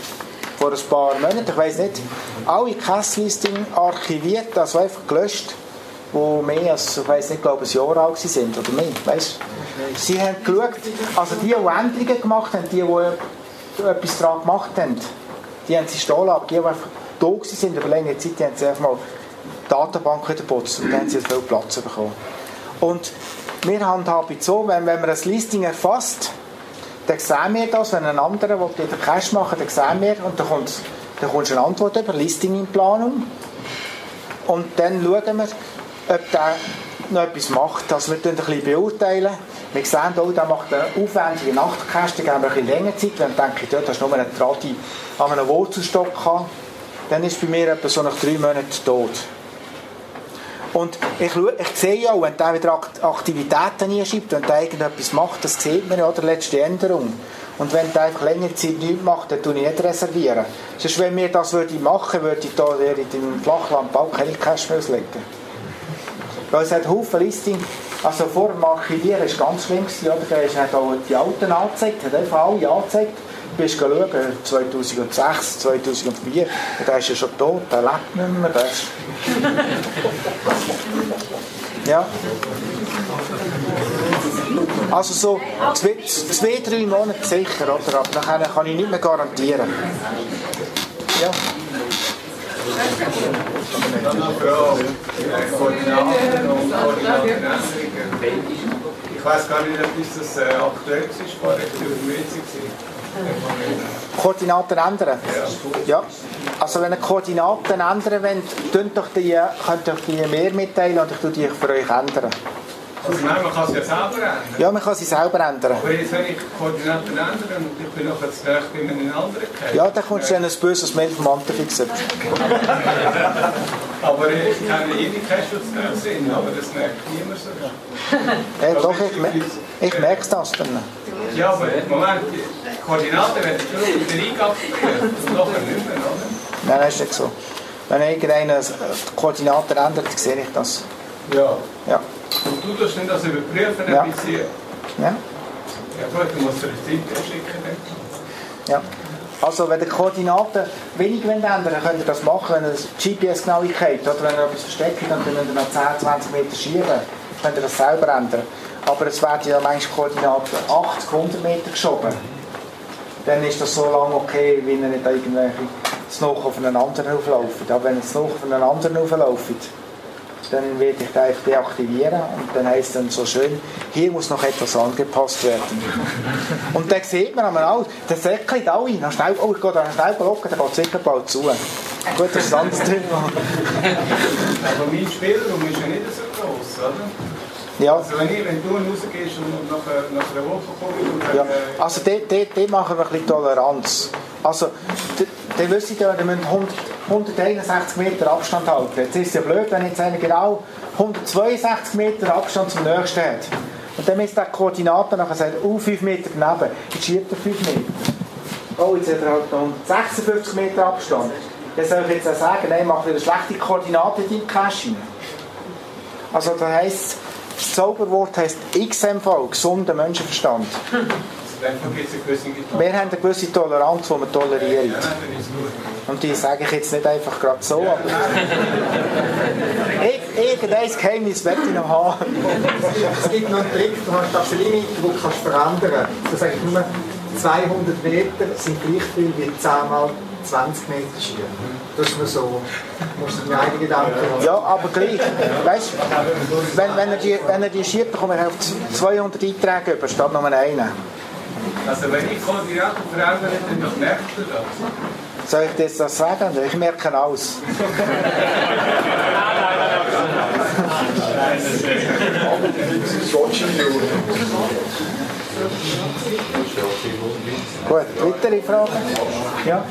vor ein paar Monaten, ich weiß nicht, alle Cache-Listing archiviert, also einfach gelöscht, die mehr als, ich weiß nicht, glaube ein Jahr alt sind oder mehr, weißt Sie haben geschaut, also die, die Änderungen gemacht haben, die, die etwas daran gemacht haben, die haben sie stehen lassen, die, die einfach da sind über längere Zeit, die haben sie einfach mal die Datenbank geputzt und dann haben sie viel Platz bekommen. Und wir handhaben so, wenn, wenn man ein Listing erfasst, dann sehen wir das, wenn ein anderer will den Cache machen dann sehen wir und dann kommt, dann kommt eine Antwort über Listing in Planung und dann schauen wir, ob der noch etwas macht. Also wir ein bisschen beurteilen. Wir sehen auch, der macht einen aufwendigen Nachtcache, da geben wir ein bisschen länger Zeit. Wenn man denkt, dort hast du nur einen Tradi an einem Wurzelstock gehabt, dann ist bei mir etwa so nach drei Monaten tot. Und ich, ich sehe ja auch, wenn der wieder Aktivitäten einschreibt, wenn der irgendetwas macht, das sieht man ja, der letzte Änderung. Und wenn der einfach längere Zeit nichts macht, dann tue ich nicht reservieren. Sonst, wenn wir das würde machen, würde ich da in dem Flachlandbau keine Cash auslegen. Weil es hat Haufen Listing, also vor dem Archivieren war es ganz schlimm, oder? der hat auch die Alten angezeigt, hat einfach alle angezeigt bist schauen, 2006, 2004, der ist ja schon tot, der lebt nicht mehr. Der ist ja. Also so zwei, zwei, drei Monate sicher, oder? Aber nachher kann ich nicht mehr garantieren. Ja. Ich weiß gar nicht, ob das äh, aktuell ist, war recht übermäßig. Koordinaten ändern? Ja. Also wenn ihr Koordinaten ändern wollt, könnt könnt euch die mehr mitteilen und ich tue die für euch ändern. Also nein, man kann sie ja selber ändern? Ja, man kann sie selber ändern. Aber jetzt, wenn ich Koordinaten ändere und ich bin noch jetzt gleich bei einem anderen Case. Ja, dann kommst du dann ein böses Mail vom Antifix <laughs> Aber ich kenne jede gleich sind, aber das merkt niemand so. <laughs> Ja, doch, ich, ich merke das dann. Ja, aber Moment, die Koordinaten werden schon auf den Eingabe und nachher nicht mehr, oder? Nein, das ist nicht so. Wenn irgendeiner die Koordinaten ändert, sehe ich das. Ja. ja. Und du tust dann das überprüfen, ja. bis sie... Ja. Ja gut, du musst dir die Zeit schicken. Ja. Also wenn die Koordinaten wenig ändern dann könnt ihr das machen, wenn ihr GPS-Genauigkeit oder wenn ihr etwas versteckt, dann könnt ihr noch 10, 20 Meter schieben, könnt ihr das selber ändern. Aber es werden ja manchmal Koordinaten 80, 100 Meter geschoben. Dann ist das so lange okay, wie ihr nicht irgendwelche noch auf einen anderen auflaufen. Aber wenn ihr noch auf einen anderen auflaufen, dann werde ich einfach deaktivieren und dann heisst es dann so schön, hier muss noch etwas angepasst werden. <laughs> und dann sieht man einmal auch, der säckelt alle, dann schnell, oh ich gehe da schnell blocken, dann geht es sicher bald zu. Gut, das ist ein anderes Thema. Aber mein Spielraum ist ja nicht so groß, oder? Ja. Also wenn, ich, wenn du rausgehst und nach, nach einer Woche kommst. Ja. Äh, Also dort machen wir ein bisschen Toleranz. Also, dann wisst ihr, ihr müsst 100, 161 Meter Abstand halten. Jetzt ist es ja blöd, wenn jetzt einer genau 162 Meter Abstand zum nächsten hat. Und dann misst der Koordinaten nachher sagen, oh, 5 Meter daneben. Jetzt schiebt er 5 Meter. Oh, jetzt hat er halt noch 156 Meter Abstand. Dann soll ich jetzt auch sagen, nein, mach wieder schlechte Koordinaten in deinem Cache. Also das heisst, das Zauberwort heisst XMV, gesunder Menschenverstand. Wir haben eine gewisse Toleranz, die wir tolerieren. Und die sage ich jetzt nicht einfach gerade so, aber... <laughs> Ir- Irgendein Geheimnis möchte ich noch haben. Es gibt noch einen Trick, du hast das Limit, das du kannst verändern kannst. Das heißt nur 200 Meter sind gleich viel wie 10 mal 20 Meter Ski. Das ist nur so. Du musst dir eigene Gedanken machen. Ja, aber gleich. Weißt du, wenn, wenn, er die, wenn er die schiebt, dann kommen wir auf 200 Einträge über, statt nur einen. Also wenn ich Koordinaten verändere, dann merkst du das. Soll ich das, das sagen? Ich merke alles. Gut, weitere Fragen? Ja?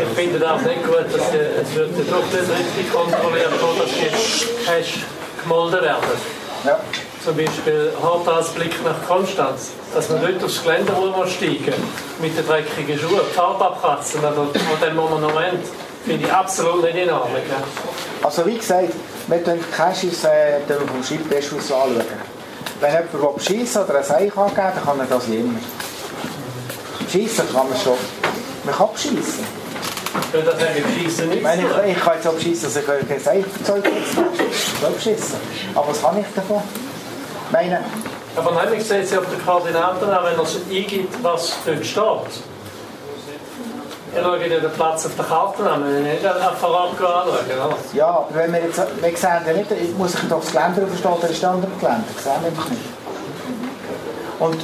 Ich finde das nicht gut, dass die, es wird doch nicht richtig kontrolliert, wo dass die Cash gemolden werden. Ja. Zum Beispiel Blick nach Konstanz, dass man dort aufs Gelände steigen mit den dreckigen Schuhen, die Farbe abkratzen oder an dem Monument, finde ich absolut nicht in Ordnung. Also wie gesagt, wir tun die Caches äh, vom aus anschauen. Wenn jemand beschissen oder ein Seich angeben dann kann er das immer. Schiessen kann man schon. Man kann beschissen. Ich würde sagen, Schießen Ich nicht meine, ich, ich kann jetzt auch beschissen, dass ich ein Seich verzeugt habe. Ich will beschissen. Aber was kann ich davon? Meine, Aber nein, ich sehe es ja auf den Koordinaten an, wenn er es eingibt, was dort steht. Ich schaue dir den Platz auf der Karte an, wenn ich nicht ein anschauen. oder? ja, aber wenn wir jetzt, wir sehen ja nicht, ich muss ich doch das Gelände verstehen, oder ist der andere Gelände? Das sehen wir einfach nicht. Und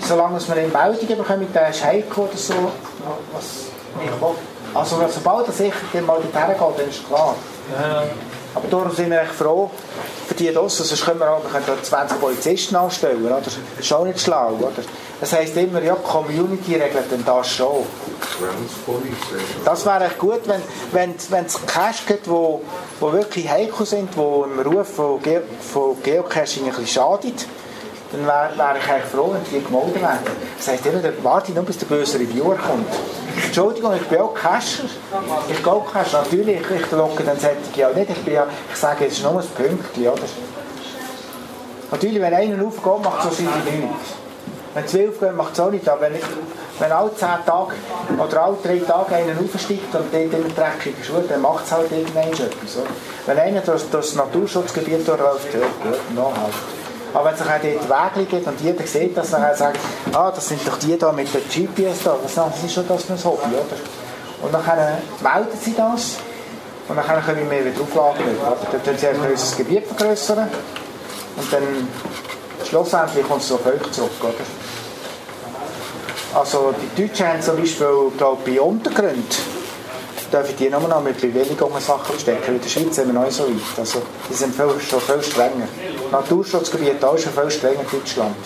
solange wir eine Meldung bekommen, der ist heikel oder so, was ich will. Also sobald er sicher mal dorthin geht, dann ist klar. Ja. Aber darum sind wir echt froh für die draussen, sonst können wir auch wir können da 20 Polizisten anstellen, oder? Das ist auch nicht schlau, oder? Das heisst immer, ja, die Community regelt dann das schon. Das wäre echt gut, wenn wenn wenn es Cash gibt, wo, wo wirklich heikel sind, wo im Ruf von, Ge von Geocaching ein bisschen schadet, dann wäre wär ich eigentlich froh, wenn die gemeldet werden. Das heisst immer, warte nur, bis der böse Reviewer kommt. Entschuldigung, ich bin auch Cacher. Ich gehe auch Cacher. Natürlich, ich, locke den Sättig auch nicht. Ich, bin ja, ich sage, es ist nur ein Pünktchen, oder? Natürlich, wenn einer aufgeht, macht es wahrscheinlich nichts. Wenn zwei aufgehen, macht es auch nicht. Aber wenn, ich, wenn alle zehn Tage oder alle drei Tage einer aufsteigt und dort immer dreckig ist, gut, dann macht es halt irgendwann etwas. Oder? Wenn einer durch, durch das Naturschutzgebiet durchläuft, ja gut, noch halt. Aber wenn es sich dort Wege gibt und jeder sieht das, dann sagt ah, das sind doch die da mit dem GPS da, das ist schon das für ein Hobby, oder? Und dann melden sie das und dann können wir wieder aufladen. Dann tun sie einfach unser Gebiet vergrößern und dann schlussendlich kommt es auf euch zurück, oder? Also die Deutschen haben zum Beispiel, glaube ich, bei Untergründen dürfen die nur noch mit Bewilligungen Sachen verstecken. In der Schweiz sind wir noch nicht so weit. Also, die sind viel, schon viel strenger. Naturschutzgebiet ist schon viel strenger in Deutschland.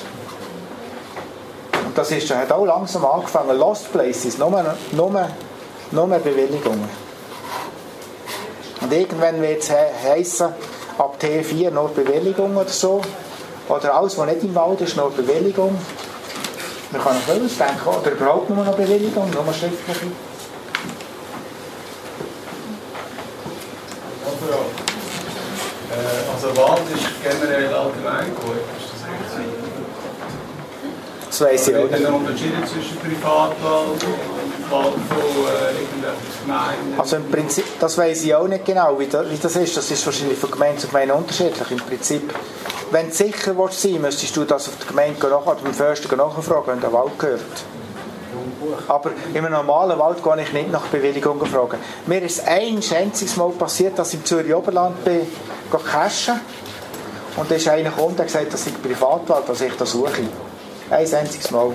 Und das ist, hat auch langsam angefangen. Lost Places, nur, nur, nur Bewilligungen. Und irgendwann wird es he heissen, ab T4 nur Bewilligung oder so. Oder alles, was nicht im Wald ist, nur Bewilligung. Man kann noch vieles denken, oder überhaupt nur noch Bewilligung, nur schriftliche. Also Wald ist generell allgemein gut, ist das richtig? Das weiss ich auch Wird nicht. unterschieden zwischen Privatwald und von äh, irgendwelchen Gemeinden. Also im Prinzip, das weiß ich auch nicht genau, wie das, wie das ist. Das ist wahrscheinlich von Gemeinde zu Gemeinde unterschiedlich. Im Prinzip, wenn du sicher willst sein müsstest du das auf die Gemeinde nach, oder beim Förster nachfragen, wenn der Wald gehört. Aber in einem normalen Wald gehe ich nicht nach Bewilligung fragen. Mir ist ein einziges Mal passiert, dass ich im Zürich Oberland bin, cashen. Und da ist einer gekommen und hat gesagt, das sei Privatwald, dass ich das suche. Ein einziges Mal.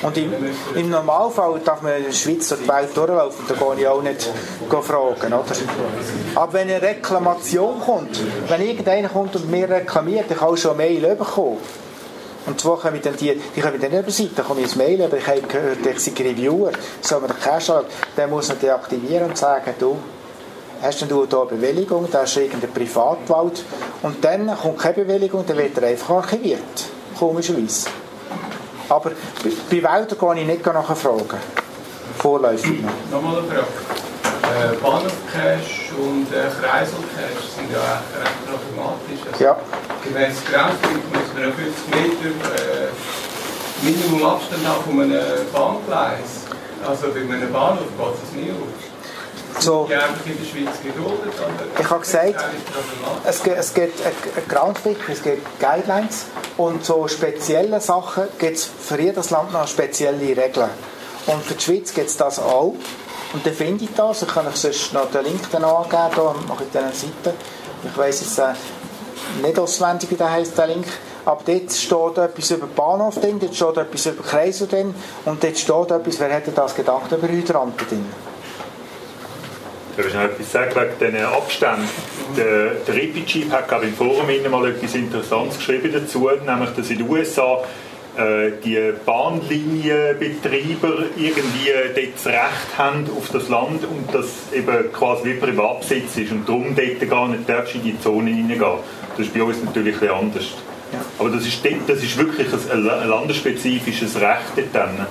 Und im, im Normalfall darf man in der Schweiz durch die Welt durchlaufen, da gehe ich auch nicht fragen. Oder? Aber wenn eine Reklamation kommt, wenn irgendeiner kommt und mir reklamiert, ich habe schon eine Mail bekommen. Und zwar kommen dann die, die kommen dann über Seite, dann komme ich ein Mail über, ich habe gehört, ich sei Reviewer, soll man den Cash dann muss man deaktivieren und sagen, du, hast du hier eine Bewilligung, da ist irgendein Privatwald und dann kommt keine Bewilligung, dann wird er einfach archiviert, komischerweise. Aber bei Wäldern gehe ich nicht nachfragen. Vorläufig noch. Nochmal eine Frage. Äh, Bahnhof-Cache und äh, Kreisel-Cache sind ja echt recht problematisch. Also, Ja. Gemäß Grenzgebiet muss man ja 50 Meter äh, Minimum Abstand haben von einem Bahngleis. Also bei einem Bahnhof geht es nie auf. So. Ich habe gesagt. Es gibt, es gibt eine Groundbreak, es gibt Guidelines und so spezielle Sachen gibt es für jedes Land noch spezielle Regeln. Und für die Schweiz gibt es das auch. Und dann finde ich das, ich kann euch sonst noch den Link dann angeben, da mache ich diese Seite. Ich weiss jetzt äh, nicht auswendig, wie der heisst, der Link. Aber dort steht etwas über Bahnhof drin, dort steht etwas über Kreisel drin und dort steht etwas, wer hätte das gedacht, über Hydranten drin. Ich will noch etwas sagen wegen diesen Abständen. Der, der Rippy-Chief hat ich, im Forum mal etwas Interessantes geschrieben dazu, nämlich, dass in den USA äh, die Bahnlinienbetreiber irgendwie dort das Recht haben auf das Land und das eben quasi wie Privatbesitz ist und darum dort gar nicht darfst in die Zone hineingehen. Das ist bei uns natürlich ein bisschen anders. Aber das ist, dort- das ist wirklich ein, ein landesspezifisches Recht dort. drin.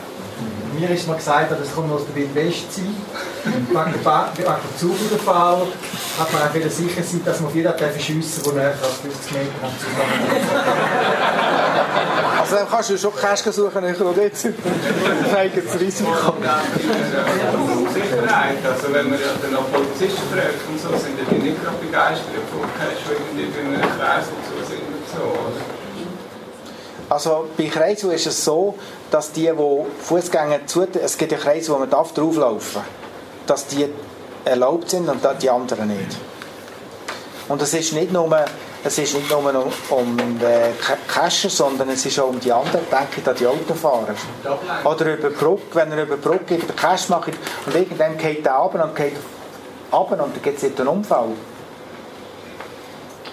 Mir ist mal gesagt, das kommt aus der Wildwestzeit. Wegen der Zugüberfahrer hat man auch wieder sicher sein, dass man auf jeden Fall schiessen darf, der näher als 50 Meter am Zusammenhang Also dann kannst du schon Cash suchen, ich will jetzt zeigen das Risiko. Sicherheit. Also wenn man ja dann auch Polizisten fragt und so, sind die nicht gerade begeistert von Cash, die irgendwie bei einem Kreis und so sind und so. Oder? Also bei Kreisel ist es so, dass die, die Fußgänger zu, es gibt ja Kreisel, wo man darf drauflaufen, dass die erlaubt sind und die anderen nicht. Und es ist nicht nur, es ist nicht nur um, um den Cacher, sondern es ist auch um die anderen, denke ich an die Autofahrer. Oder über Brücke, wenn er über Brücke geht, den Cache macht und irgendwann geht er runter und geht runter und dann gibt es einen Unfall.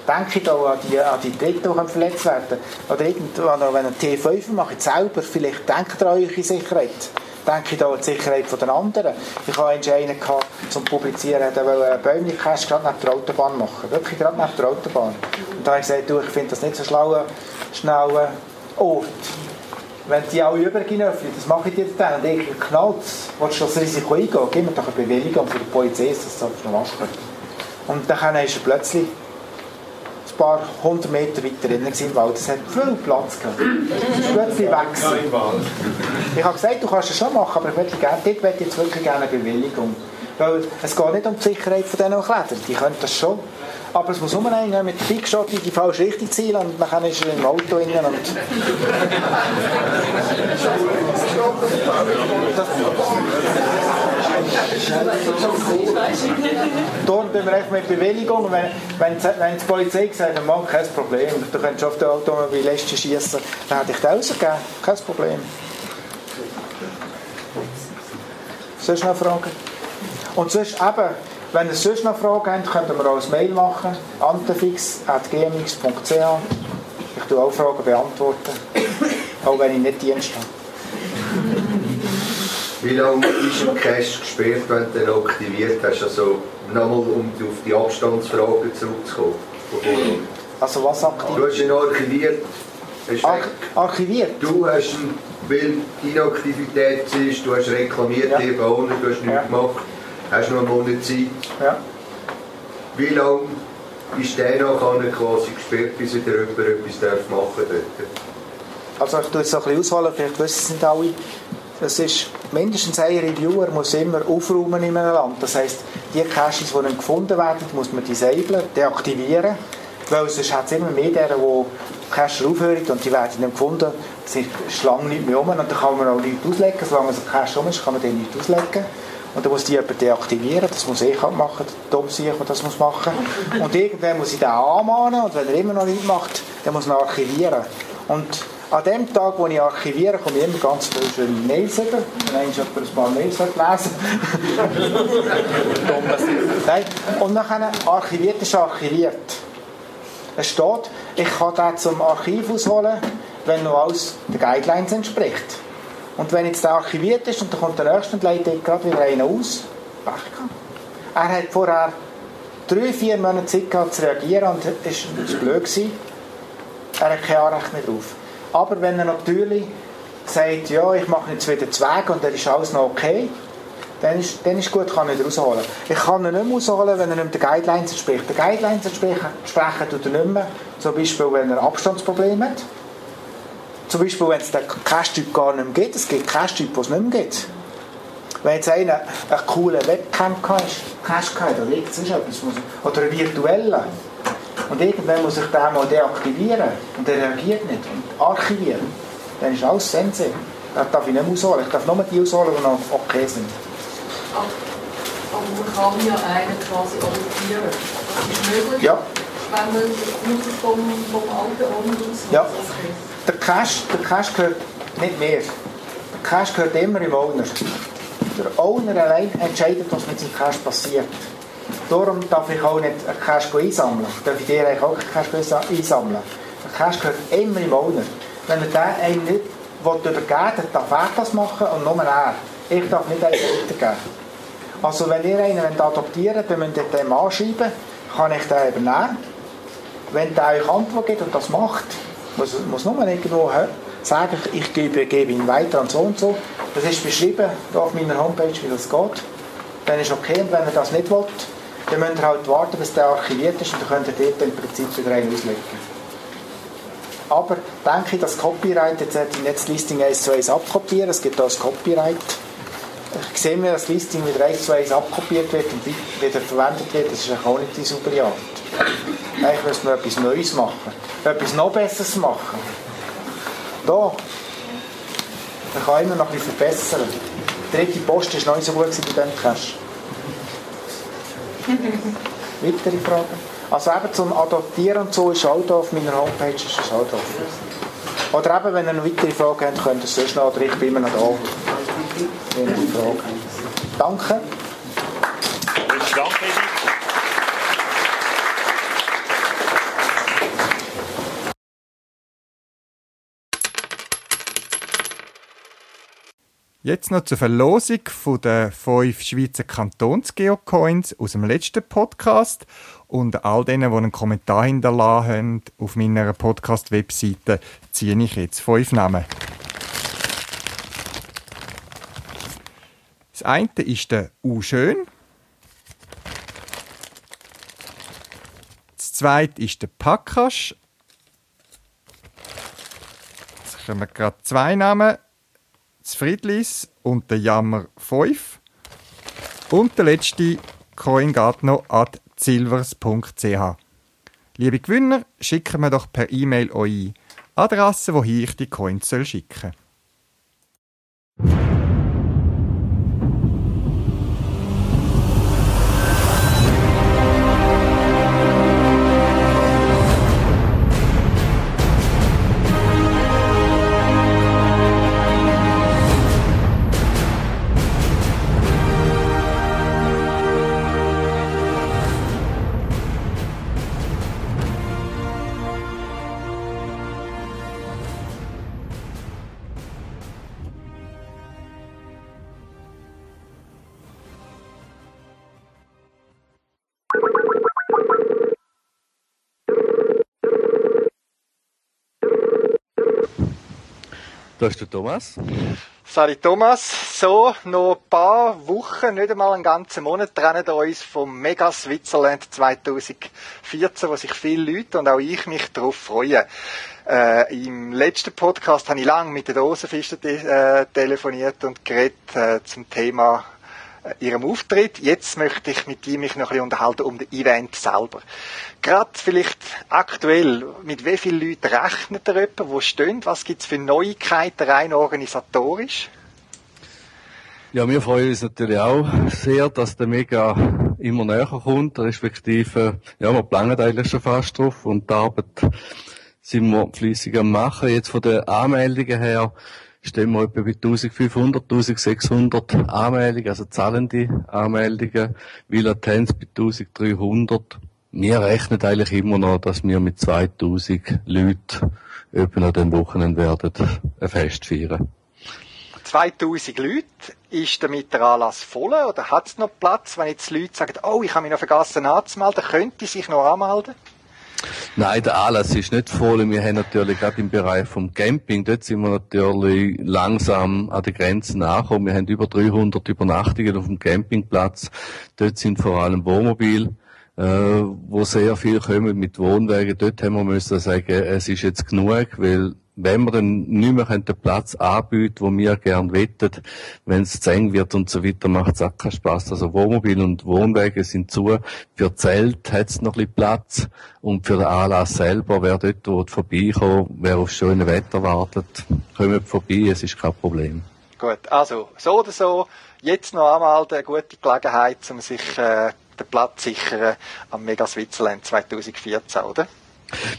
Denke da an die, an die Dritten, die verletzt werden Oder irgendwann, wenn ein T5 macht, selber, vielleicht denkt ihr an eure Sicherheit. Denke da an die Sicherheit der anderen. Ich hatte einen gehabt, zum Publizieren, der wollte einen Bäumlichkäst gerade neben der Autobahn machen. Wirklich gerade neben der Autobahn. Und da habe ich gesagt, du, ich finde das nicht so schlau, schnell Ort. Wenn die alle übergehen öffnen, das mache ich dir dann. Und ich knallt willst du das Risiko eingehen? Gib mir doch eine Bewilligung von der Polizei, dass das noch machen. Und dann ist er plötzlich ein paar hundert Meter weiter drin gewesen Wald. Es hat viel Platz gehabt. Es ist plötzlich weg. gewesen. Ich habe gesagt, du kannst es schon machen, aber ich möchte gerne, dort möchte jetzt wirklich gerne eine Bewilligung. Weil es geht nicht um die Sicherheit von diesen Klettern. Die können das schon. Aber es muss nur einer mit der Big Shot in die falsche Richtung zielen und dann ist er im Auto innen und... <laughs> Darum tun wir einfach mit Bewilligung. Wenn, wenn, wenn die Polizei hat, Mann, kein Problem, du könntest auf den Automobilisten schießen, dann hätte ich den rausgegeben. Kein Problem. Sonst noch Fragen? Und sonst eben, wenn ihr sonst noch Fragen habt, könnt ihr mir auch ein Mail machen. antefix.gmx.ch Ich tue auch Fragen beantworten. Auch wenn ich nicht Dienst habe. Wie lange ist ein Cache gesperrt, wenn du ihn aktiviert hast? Also nochmal, um auf die Abstandsfrage zurückzukommen. Also was aktiv? Du hast ihn archiviert. Hast Ar archiviert? Du hast ihn, weil Inaktivität ist, du hast reklamiert, Ja. lieber Owner, du hast nichts Ja. gemacht, hast noch einen Monat Zeit. Ja. Wie lange ist der nachher quasi gesperrt, bis wieder jemand etwas machen darf? Also ich tue es so ein bisschen ausholen, vielleicht wissen es nicht alle. Es ist mindestens ein Reviewer muss immer aufräumen in einem Land. Das heisst, die Caches, die nicht gefunden werden, muss man disablen, deaktivieren. Weil sonst hat es immer mehr derer, die Cache aufhören und die werden nicht gefunden. Ist lange nicht mehr um und dann kann man auch nichts auslegen. Solange es ein Cache um ist, kann man den nicht auslegen. Und dann muss die jemand deaktivieren, das muss ich halt machen, dumm der das muss machen. Und irgendwann muss ich den anmahnen und wenn er immer noch nichts macht, dann muss er archivieren. Und an dem Tag, wo ich archiviere, komme ich immer ganz viele schöne Mails über. Eigentlich jemand ein paar Mails lesen Nein. Und dann archiviert ist archiviert. Es steht, ich kann den zum Archiv ausholen, wenn noch alles den Guidelines entspricht. Und wenn jetzt der archiviert ist und dann kommt der nächste und leitet gerade wieder einen aus, Pech Er hat vorher drei, vier Monate Zeit gehabt zu reagieren und es war blöd. Gewesen. Er hat kein Anrecht mehr drauf. Aber wenn er natürlich sagt, ja, ich mache jetzt wieder Zweig und dann ist alles noch okay, dann ist, dann ist gut, kann ich ihn rausholen. Ich kann ihn nicht mehr rausholen, wenn er nicht den Guidelines entspricht. Die Guidelines entsprechen, entsprechen tut er nicht mehr. Zum Beispiel, wenn er Abstandsprobleme hat. Zum Beispiel, wenn es den Cache-Typ gar nicht mehr gibt. Es gibt Cache-Typ, den es nicht mehr gibt. Wenn jetzt einer einen coolen Webcam hat, Cache hat, oder irgendwas etwas, oder einen virtuellen, und irgendwann muss ich den mal deaktivieren und er reagiert nicht und archivieren, dann ist alles Sense. Das darf ich nicht ausholen. Ich darf nur die ausholen, die noch okay sind. Aber man kann ja einen quasi adoptieren. Das ist möglich, ja. wenn man nur vom, vom alten Owner aus Ja. Der Cache, der Cache gehört nicht mehr. Der Cache gehört immer im Owner. Der Owner allein entscheidet, was mit seinem Cache passiert. Darum darf ich auch nicht Cache einsammeln. Darf ich dir eigentlich auch Cache einsammeln. Cache gehört immer im Owner. Wenn er den einem nicht übergeben will, darf er das machen und nur er. Ich darf nicht einen weitergeben. Also wenn ihr einen adoptieren wollt, müsst ihr dem anschreiben, kann ich den übernehmen. Wenn der euch Antwort gibt und das macht, muss, muss nur irgendwo sagen, ich gebe, gebe ihn weiter an so und so. Das ist beschrieben auf meiner Homepage, wie das geht. Dann ist okay. Und wenn ihr das nicht wollt, dann müsst ihr halt warten, bis der archiviert ist und dann könnt ihr dort im Prinzip wieder einen auslegen. Aber denke ich, das Copyright, jetzt hätte ich nicht Listing 1 zu 1 abkopieren, es gibt auch das Copyright. Ich sehe mir, das Listing wieder 1 zu 1 abkopiert wird und wieder verwendet wird, das ist auch nicht die saubere Art. Eigentlich müssen wir etwas Neues machen, etwas noch Besseres machen. Da, man kann immer noch bisschen verbessern. Dritte Post war noch nicht so gut bei diesem Cache. Weitere Fragen? Also eben zum Adoptieren und so ist auch da auf meiner Homepage ist auch drauf. Oder eben, wenn ihr noch weitere Fragen habt, könnt ihr es sonst noch, oder ich bin immer noch da. Fragen. Danke. Danke, Jetzt noch zur Verlosung den fünf Schweizer Kantons-Geocoins aus dem letzten Podcast. Und all denen, die einen Kommentar hinterlassen haben auf meiner Podcast-Webseite, ziehe ich jetzt fünf Namen. Das eine ist der U Schön. Das zweite ist der Pakasch. Jetzt kommen gerade zwei Namen das Friedlis und der Jammer 5. Und der letzte Coin geht noch an silvers.ch. Liebe Gewinner, schicken wir doch per E-Mail eure Adresse, wohin ich die Coins schicken soll. Da ist der Thomas. Sali Thomas, so noch ein paar Wochen, nicht einmal einen ganzen Monat trennen uns vom Mega Switzerland 2014, wo sich viele Leute und auch ich mich darauf freuen. Äh, Im letzten Podcast habe ich lange mit den Dosenfischen äh, telefoniert und geredet äh, zum Thema ihrem Auftritt. Jetzt möchte ich mit ihm mich noch ein unterhalten um das Event selber. Gerade vielleicht aktuell, mit wie vielen Leuten rechnet ihr etwa, wo stehen? Was gibt es für Neuigkeiten rein organisatorisch? Ja, wir freuen uns natürlich auch sehr, dass der Mega immer näher kommt, respektive, ja, wir planen eigentlich schon fast drauf und die Arbeit sind wir fleissig am machen. Jetzt von den Anmeldungen her stehen wir etwa bei 1500, 1600 Anmeldungen, also zahlende Anmeldungen, Villa Tenz bei 1300. Wir rechnen eigentlich immer noch, dass wir mit 2000 Leuten etwa an dem Wochenende werden ein Fest feiern. 2000 Leute, ist damit der Anlass voll oder hat es noch Platz, wenn jetzt Leute sagen, oh, ich habe mich noch vergessen anzumelden, könnte sich noch anmelden? Nein, der Anlass ist nicht voll. Wir haben natürlich gerade im Bereich vom Camping, dort sind wir natürlich langsam an den Grenzen nachgekommen. Wir haben über 300 Übernachtungen auf dem Campingplatz. Dort sind vor allem Wohnmobil, äh, wo sehr viel kommen mit Wohnwagen. Dort haben wir müssen sagen, es ist jetzt genug, weil wenn wir dann nicht mehr den Platz anbieten, wo wir gern wettet, wenn es zu eng wird und so weiter, macht es auch keinen Spass. Also Wohnmobil und Wohnwege sind zu. Für Zelt hat es noch ein bisschen Platz. Und für den Anlass selber, wer dort vorbeikommt, wer auf schönes Wetter wartet, kommt vorbei, es ist kein Problem. Gut, also so oder so, jetzt noch einmal eine gute Gelegenheit, um sich äh, den Platz sichern am Mega Switzerland 2014, oder?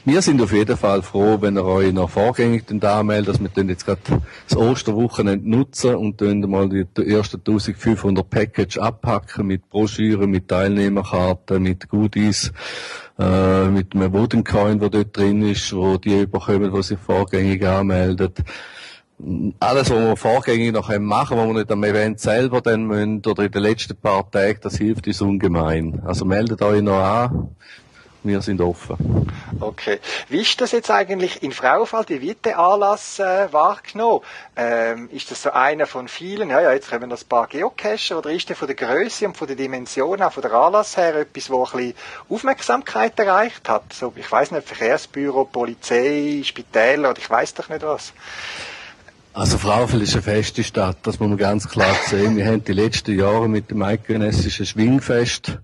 Wir sind auf jeden Fall froh, wenn ihr euch noch vorgängig anmeldet, dass wir jetzt gerade das Osterwochenende nutzen und dann mal die ersten 1500 Package abpacken mit Broschüren, mit Teilnehmerkarten, mit Goodies, äh, mit einem Wooden Coin, der dort drin ist, wo die überkommen, die sich vorgängig anmelden alles, was wir vorgängig noch machen was wir nicht am Event selber dann müssen, oder in den letzten paar Tagen, das hilft uns ungemein. Also meldet euch noch an wir sind offen. Okay. Wie ist das jetzt eigentlich in Frauenfeld? Wie wird der Anlass äh, wahrgenommen? Ähm, ist das so einer von vielen? Ja, ja, jetzt kommen noch ein paar Geocacher. Oder ist der von der Größe und von der Dimension, auch von der Anlass her, etwas, wo ein bisschen Aufmerksamkeit erreicht hat? So, ich weiß nicht, Verkehrsbüro, Polizei, Spitäler oder ich weiß doch nicht was. Also Frauenfeld ist eine feste Stadt, das muss man ganz klar sehen. Wir haben die letzten Jahre mit dem eidgenössischen Schwingfest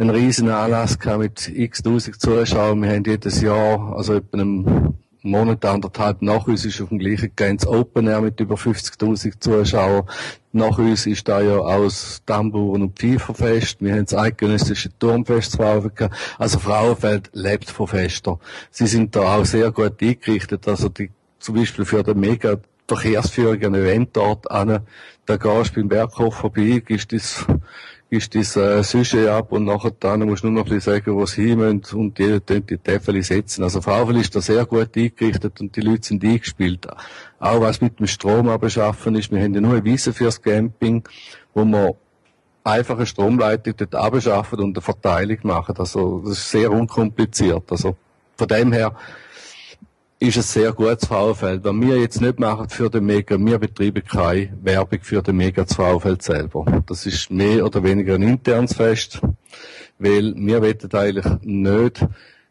einen riesen Anlass gehabt mit x tausend Zuschauern. Wir haben jedes Jahr, also etwa einem Monat, anderthalb nach uns ist auf dem gleichen Grenz Open Air mit über 50.000 Zuschauern. Nach uns ist da ja aus Tamburen und Pfeiferfest. Wir haben das eidgenössische Turmfest zu. Also Frauenfeld lebt von Festen. Sie sind da auch sehr gut eingerichtet. Also die, zum Beispiel für den Mega Verkehrsführer ein Event dort an. Da gehst du beim Berghof vorbei, gibst das ist das äh, Sujet ab und nachher dann musst du nur noch sagen, wo sie und die die, die Täfel setzen. Also Fravel ist da sehr gut eingerichtet und die Leute sind eingespielt. Auch was mit dem Strom abschaffen ist, wir haben ja nur eine Wiese fürs Camping, wo man einfache Stromleitung dort abschaffen und eine Verteilung machen. Also das ist sehr unkompliziert. Also von dem her ist es sehr gutes Frauenfeld. Was wir jetzt nicht machen für den Mega, wir betreiben keine Werbung für den Mega Frauenfeld selber. Das ist mehr oder weniger ein internes Fest, weil wir wollen eigentlich nicht,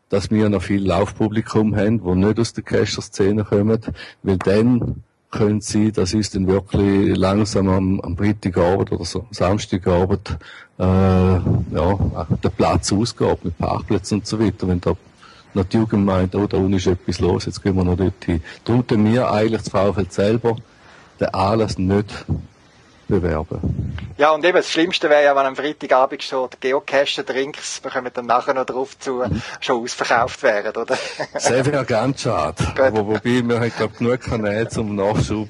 dass wir noch viel Laufpublikum haben, wo nicht aus der Cacher-Szene kommen, weil dann können sie, dass uns dann wirklich langsam am, am Freitagabend oder so, Samstagabend, äh, ja, der Platz ausgeht mit Parkplätzen und so weiter, wenn da noch die Jugend meint, oh, da unten ist etwas los, jetzt gehen wir noch dort hin. Darum tun wir eigentlich das VfL selber den Anlass nicht bewerben. Ja, und eben das Schlimmste wäre ja, wenn am Freitagabend schon die Geocache-Drinks, wir kommen dann nachher noch drauf zu, mhm. schon ausverkauft wären, oder? Das wäre ganz schade. <laughs> Wobei, wir haben, glaube genug Kanäle zum Nachschub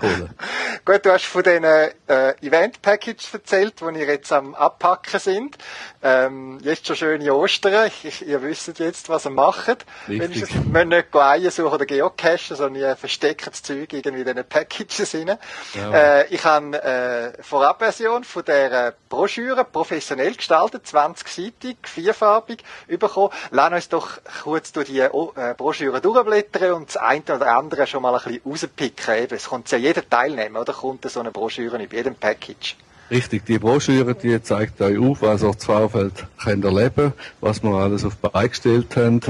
holen. <laughs> Gut, du hast von diesen äh, Event-Packages erzählt, die ihr jetzt am Abpacken sind. Ähm, jetzt schon schöne Ostern. Ich, ihr wisst jetzt, was ihr macht. Richtig. Wir müssen nicht Eier suchen oder geocachen, sondern ihr versteckt das Zeug irgendwie in diesen Packages rein. Ja. Äh, ich habe eine äh, Vorabversion von dieser Broschüre, professionell gestaltet, 20-seitig, vierfarbig, bekommen. Lass uns doch kurz durch die äh, Broschüre durchblättern und das eine oder andere schon mal ein bisschen rauspicken. Eben, es kommt ja jeder teilnehmen, oder? Kommt so eine Broschüre in jedem Package. Richtig, die Broschüre, die zeigt euch auf, was ihr das Vorfeld könnt erleben, was wir alles auf beigestellt haben.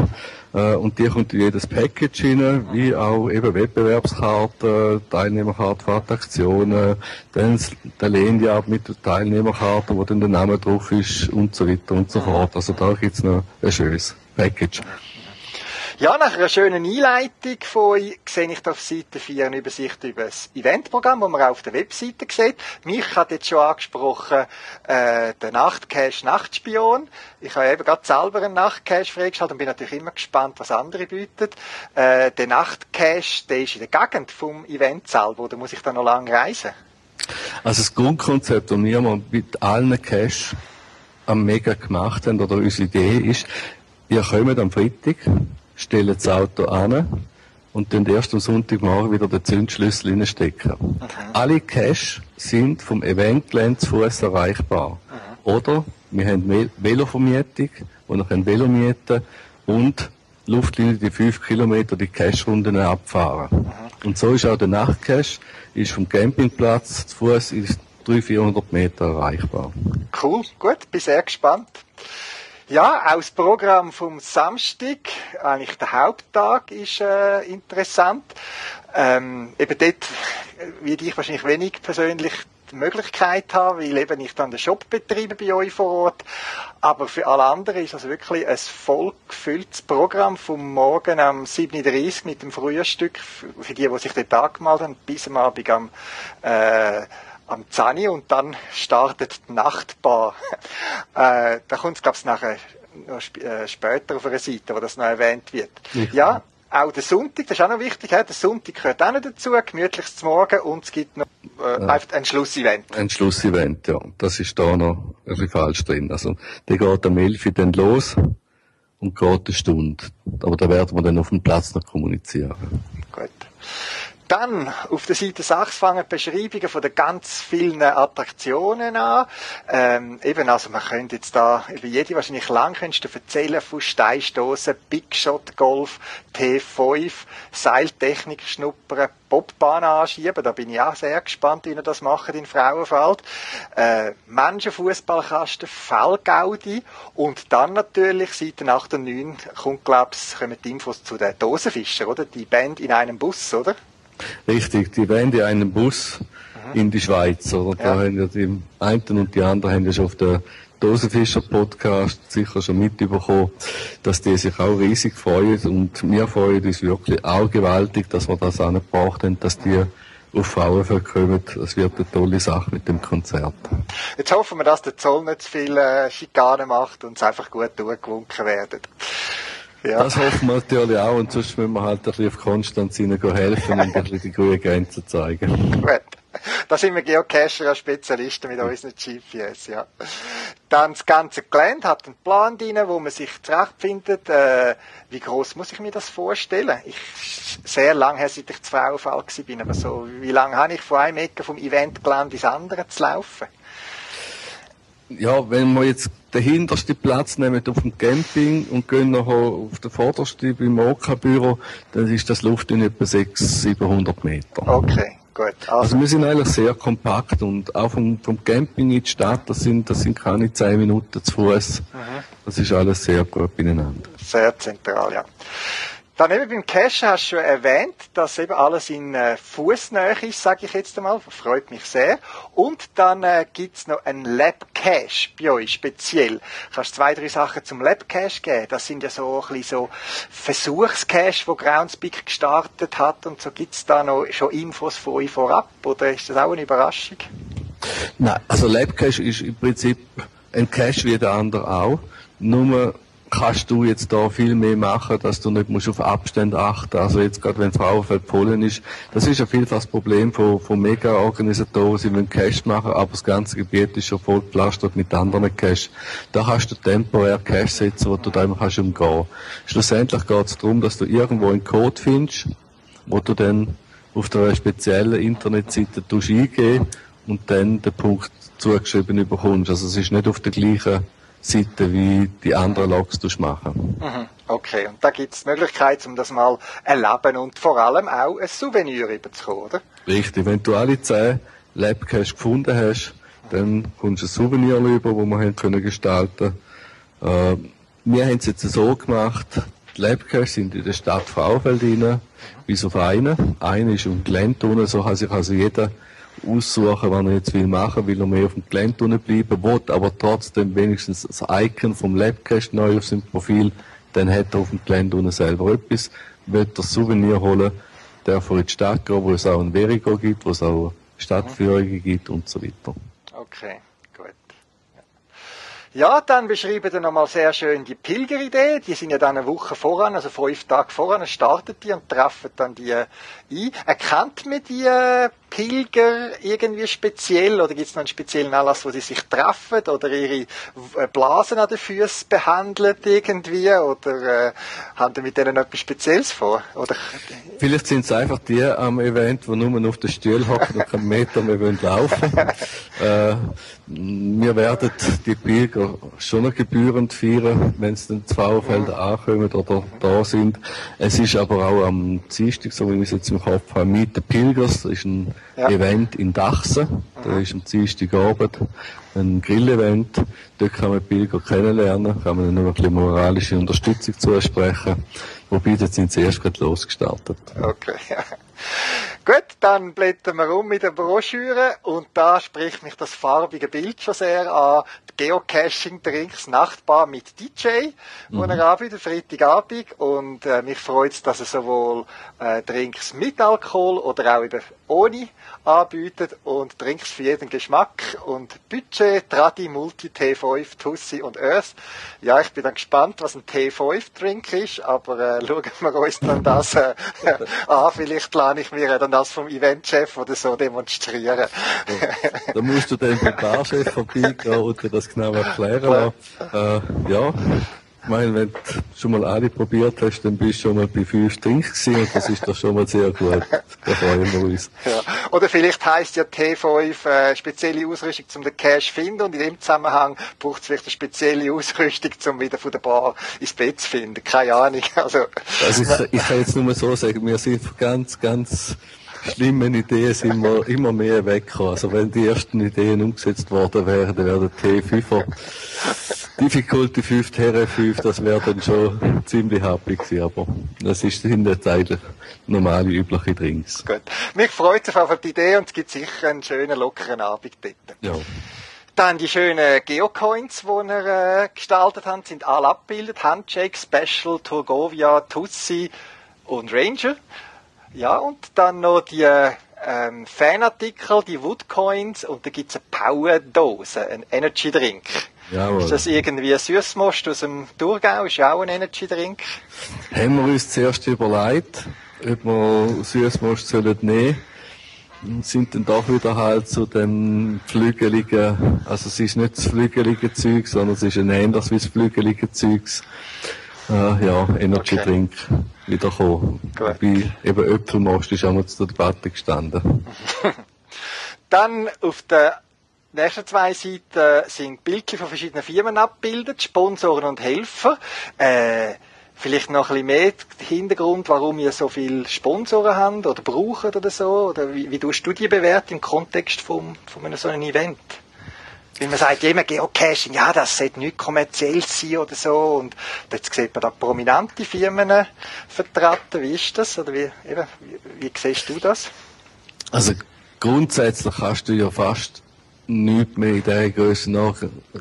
Äh, und die kommt in jedes Package rein, wie auch eben Wettbewerbskarten, Teilnehmerkarten für Attraktionen, dann der Lanyard mit der Teilnehmerkarte, wo dann der Name drauf ist und so weiter und so fort. Also da gibt's noch ein schönes Package. Ja, nach einer schönen Einleitung von euch sehe ich auf Seite 4 eine Übersicht über das Eventprogramm, das man auf der Webseite sieht. Mich hat jetzt schon angesprochen, äh, der Nachtcache Nachtspion. Ich habe eben gerade selber einen Nachtcache freigeschaltet und bin natürlich immer gespannt, was andere bieten. Äh, der Nachtcache, der ist in der Gegend vom Event selber, oder muss ich da noch lange reisen? Also das Grundkonzept, das wir mal mit allen Cash am Mega gemacht haben, oder unsere Idee ist, ihr kommt am Freitag, stellt das Auto an und dann erst am Sonntagmorgen wieder den Zündschlüssel reinstecken. Alle Cash sind vom Eventgelände zu Fuß erreichbar. Oder wir haben Vel- Velovermietung, wo ihr könnt Velo mieten und Luftlinie die 5 Kilometer die Cash-Runden abfahren. Und so ist auch der Nachtcash, ist vom Campingplatz zu Fuß ist 300, 400 Meter erreichbar. Cool, gut, bin sehr gespannt. Ja, auch das Programm vom Samstag, eigentlich der Haupttag, ist äh, interessant. Ähm, eben dort, äh, wie ich wahrscheinlich wenig persönlich die Möglichkeit habe, weil eben ich dann den Shop betreibe bei euch vor Ort. Aber für alle anderen ist das wirklich ein voll gefülltes Programm vom Morgen am 7.30 Uhr mit dem Frühstück, für die, die sich dort angemeldet haben, bis am Abend am äh, am Zani und dann startet die Nachtbar. <laughs> äh, da kommt es, glaube ich, nachher noch sp äh, später auf einer Seite, wo das noch erwähnt wird. Richtig. Ja, auch der Sonntag, das ist auch noch wichtig, der Sonntag gehört auch noch dazu, gemütliches Morgen und es gibt noch äh, einfach ein Schlussevent. Ein Schlussevent, ja. Das ist da noch ein bisschen falsch drin. Also, der geht am 11 Uhr dann los und geht eine Stunde. Aber da werden wir dann auf dem Platz noch kommunizieren. Gut. Dann auf der Seite 6 fangen Beschreibungen von den ganz vielen Attraktionen an. Ähm, eben, also man könnte jetzt da über jede wahrscheinlich lang könntest du erzählen von Steinstoßen, Big Shot Golf, T5, Seiltechnik schnuppern, Bobbahn anschieben. Da bin ich auch sehr gespannt, wie ihr das macht in Frauenfeld. Äh, Menschenfußballkasten, Fellgaudi und dann natürlich Seite 8 und 9 kommt, glaub's, kommen die Infos zu den Dosenfischer, oder? Die Band in einem Bus, oder? Richtig, die in einem Bus in die Schweiz, oder? Da haben ja die einen und die anderen haben ja schon auf der Dosenfischer Podcast sicher schon mitbekommen, dass die sich auch riesig freuen und wir freuen uns wirklich auch gewaltig, dass wir das angebracht haben, dass die auf Frauenfeld kommen. Das wird eine tolle Sache mit dem Konzert. Jetzt hoffen wir, dass der Zoll nicht zu viel äh, Schikane macht und es einfach gut durchgewunken werden. Ja. Das hoffen wir natürlich auch und sonst müssen wir halt ein bisschen auf Konstanz helfen und ein bisschen die grüne Grenze zeigen. Gut. Da sind wir Geocacher als Spezialisten mit unseren GPS, ja. Dann das ganze Gelände hat einen Plan drin, wo man sich zurechtfindet. Äh, wie groß muss ich mir das vorstellen? Ich sehr lang her, seit ich zu Frauenfall bin, aber so, wie lange habe ich von einem Ecke vom Eventgelände ins andere zu laufen? Ja, wenn wir jetzt den hintersten Platz nehmen auf dem Camping und gehen nachher auf den vordersten beim OK-Büro, dann ist das Luft in etwa 600, 700 Meter. Okay, gut. Also Also, wir sind eigentlich sehr kompakt und auch vom, vom Camping in die Stadt, das sind, das sind keine 10 Minuten zu Fuß. Das ist alles sehr gut beieinander. sehr zentral, ja. Dann eben beim Cache hast du schon erwähnt, dass eben alles in äh, Fußnähe ist, sage ich jetzt einmal. Freut mich sehr. Und dann äh, gibt's noch einen Lab Cache bei euch speziell. Kannst zwei, drei Sachen zum Lab Cache geben? Das sind ja so ein bisschen so Versuchscache, wo Groundspeak gestartet hat und so gibt's da noch schon Infos von euch vorab oder ist das auch eine Überraschung? Nein, also Labcache ist im Prinzip ein Cache wie der andere auch, nur kannst du jetzt da viel mehr machen, dass du nicht musst auf Abstände achten. Also jetzt gerade wenn Frauenfeld Polen ist, das ist ja vielfach das Problem von, von Mega-Organisatoren, sie wollen Cash machen, aber das ganze Gebiet ist schon voll gepflastert mit anderen Cash. Da hast du temporär Cash setzen, wo du da immer kannst umgehen. Schlussendlich geht es darum, dass du irgendwo einen Code findest, wo du dann auf der speziellen Internetseite eingeben und dann den Punkt zugeschrieben bekommst. Also es ist nicht auf der gleichen Seite wie die anderen Logs machen. Mhm. Okay, und da gibt es die Möglichkeit, um das mal erleben und vor allem auch ein Souvenir überzukommen, oder? Richtig, wenn du alle zehn Labcaches gefunden hast, dann kommst du ein Souvenir rüber, das wir haben können gestalten äh, Wir haben es jetzt so gemacht, die Labcaches sind in der Stadt Frauenfeld rein, bis auf einen. Einer ist um Gelände unten, so kann sich also jeder aussuchen, was er jetzt will machen, will er mehr auf dem Gelände bleiben, will aber trotzdem wenigstens das Icon vom Labcache neu auf seinem Profil, dann hat er auf dem Gelände selber etwas, will das Souvenir holen, darf er in die Stadt gehen, wo es auch ein Verigo gibt, wo es auch Stadtführungen gibt und so weiter. Okay. Ja, dann beschreiben Sie nochmal sehr schön die Pilgeridee. Die sind ja dann eine Woche voran, also fünf Tage voran, startet die und treffen dann die ein. Erkennt man die Pilger irgendwie speziell oder gibt es noch einen speziellen Anlass, wo sie sich treffen oder ihre Blasen an den Füßen behandeln irgendwie oder äh, haben Sie mit denen etwas Spezielles vor? Oder? Vielleicht sind es einfach die am Event, die nur auf den Stuhl hocken und keinen Meter mehr wollen laufen <laughs> äh, Wir werden die Pilger schon noch gebührend feiern, wenn sie den Pfauenfelder ankommen oder da sind. Es ist aber auch am Dienstag, so wie wir es jetzt im Kopf haben, mit den Pilgers, das ist ein ja. Event in Dachsen. Da ist am Dienstagabend ein Grillevent. Dort kann man Pilger kennenlernen, kann man ihnen ein bisschen moralische Unterstützung zusprechen. Wobei, dort sind sie erst gerade losgestartet. Okay. <laughs> Gut, dann blättern wir um mit der Broschüre und da spricht mich das farbige Bild schon sehr an. Geocaching-Drinks Nachtbar mit DJ, mhm. wo er anbietet, Freitagabend. Und äh, mich freut es, dass er sowohl äh, Drinks mit Alkohol oder auch eben ohne anbietet und Drinks für jeden Geschmack und Budget, Tradi, Multi, T5, Tussi und Earth. Ja, ich bin dann gespannt, was ein T5-Drink ist, aber äh, schauen wir uns dann das äh, <laughs> an. Vielleicht plane ich mir dann das vom Eventchef oder so demonstrieren. da musst du dann beim Barchef <laughs> vorbeigehen und dir das genau erklären Äh, ja, ich meine, wenn du schon mal alle probiert hast, dann bist du schon mal bei fünf Drinks gewesen und das ist doch schon mal sehr gut. Da freuen wir uns. Ja. Oder vielleicht heisst ja T5 äh, spezielle Ausrüstung, um den Cash zu finden und in dem Zusammenhang braucht es vielleicht eine spezielle Ausrüstung, um wieder von der Bar ins Bett zu finden. Keine Ahnung. <laughs> Also, also ich, ich kann jetzt nur so sagen, wir sind ganz, ganz schlimmen Ideen sind wir immer mehr weggekommen. Also wenn die ersten Ideen umgesetzt worden wären, dann wäre der T5er Difficulty 5, TR5, das wäre dann schon ziemlich happy gewesen, aber das ist in der Zeit normale, übliche Drinks. Gut. Mich freut es auf die Idee und es gibt sicher einen schönen, lockeren Abend dort. Ja. Dann die schönen Geocoins, die wir äh, gestaltet haben, sind alle abgebildet. Handshake, Special, Turgovia, Tussi und Ranger. Ja, und dann noch die ähm, Fanartikel, die Woodcoins und da gibt es eine Powerdose, ein Energy Drink. Jawohl. Ist das irgendwie ein Süßmost aus dem Thurgau? Ist ja auch ein Energy Drink? Haben wir uns zuerst überlegt, ob wir Süßmost sollen nehmen und sind dann doch wieder halt zu dem flügeligen, also es ist nicht das flügelige Zeug, sondern es ist ein ähnliches wie das flügelige Zeugs. Äh, ja, Energy okay. Drink wiederkommen. Wobei eben Öpfelmost ist auch mal zur Debatte gestanden. <laughs> Dann auf der nächsten zwei Seiten sind Bildchen von verschiedenen Firmen abgebildet, Sponsoren und Helfer. Äh, vielleicht noch ein bisschen mehr Hintergrund, warum ihr so viele Sponsoren habt oder braucht oder so? Oder wie, wie tust du die bewerten im Kontext von, von einem so einem Event? Weil man sagt immer Geocaching, ja, das sollte nicht kommerziell sein oder so. Und jetzt sieht man da prominente Firmen vertreten. Wie ist das? Oder wie, eben, wie, wie siehst du das? Also grundsätzlich kannst du ja fast nichts mehr in dieser Grösse,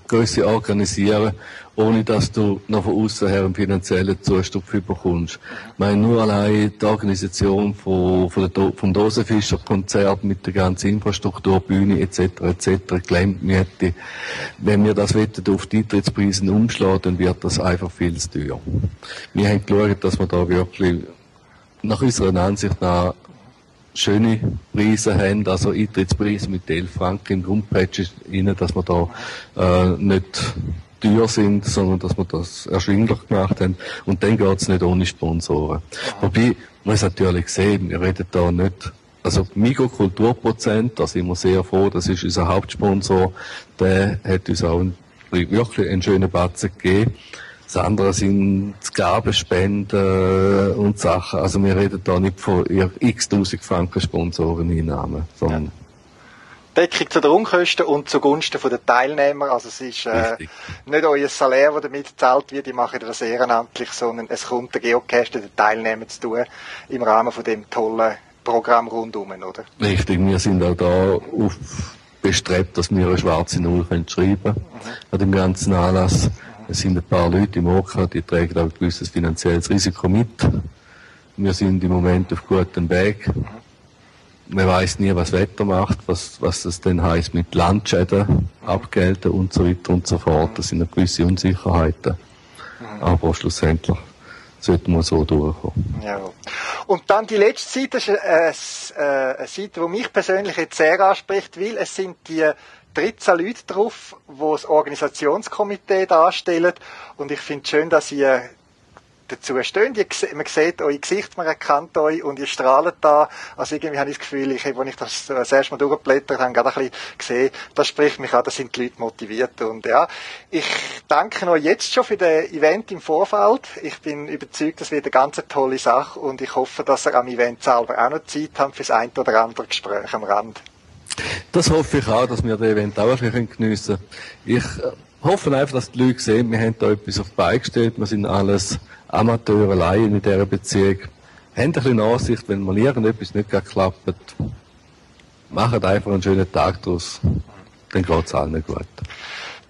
Grösse organisieren, ohne dass du noch von außen her einen finanziellen Zustupf bekommst. Ich meine, nur allein die Organisation von, von der, vom Dosenfischer Konzert mit der ganzen Infrastruktur, Bühne etc. etc. Geländemiete. Wenn wir das auf die Eintrittspreise umschlagen, dann wird das einfach viel zu teuer. Wir haben geschaut, dass wir da wirklich nach unserer Ansicht nach schöne Preise haben, also Eintrittspreise mit 11 Franken im Grundpatch rein, dass wir da äh, nicht teuer sind, sondern dass wir das erschwinglich gemacht haben. Und dann geht's nicht ohne Sponsoren. Wobei, man muss natürlich sehen, wir reden da nicht also Mikrokulturprozent, da sind wir sehr froh, das ist unser Hauptsponsor, der hat uns auch wirklich einen schönen Batzen gegeben. Das andere sind Gabespenden und Sachen. Also wir reden da nicht von x tausend Franken Sponsoreneinnahmen, sondern ja. Deckung zu den Unkosten und zugunsten der Teilnehmer. Also es ist äh, nicht euer Salär, das damit gezahlt wird, ich mache das ehrenamtlich, sondern es kommt der Geocache den Teilnehmern zu tun im Rahmen von dem tollen Programm rundum, oder? Richtig, wir sind auch da auf bestrebt, dass wir eine schwarze Null schreiben können mhm. an dem ganzen Anlass. Es sind ein paar Leute im OK, die tragen auch ein gewisses finanzielles Risiko mit. Wir sind im Moment auf gutem Weg. Man weiß nie, was Wetter macht, was, was das denn heißt mit Landschäden abgelten und so weiter und so fort. Das sind gewisse Unsicherheiten. Aber schlussendlich sollten wir so durchkommen. Ja. Und dann die letzte Seite ist eine, äh, eine Seite, die mich persönlich jetzt sehr anspricht, weil es sind die 13 Leute drauf, die das Organisationskomitee darstellen. Und ich finde es schön, dass ihr dazu stehen. man sieht euer Gesicht, man erkennt euch und ihr strahlt da. Also irgendwie habe ich das Gefühl, ich, als ich das das erste Mal durchgeblättert habe, gerade ein bisschen gesehen, das spricht mich an, da sind die Leute motiviert. Und ja, ich danke euch jetzt schon für das Event im Vorfeld. Ich bin überzeugt, das wird eine ganz tolle Sache und ich hoffe, dass ihr am Event selber auch noch Zeit habt für das ein oder andere Gespräch am Rand. Das hoffe ich auch, dass wir das Event auch ein bisschen geniessen können. Ich äh, hoffe einfach, dass die Leute sehen, wir haben da etwas auf die Beine gestellt, wir sind alles Amateure, Laien in dieser Beziehung. Haben ein bisschen Nachsicht, wenn mal irgendetwas nicht klappt, machen einfach einen schönen Tag daraus. Dann geht es allen gut.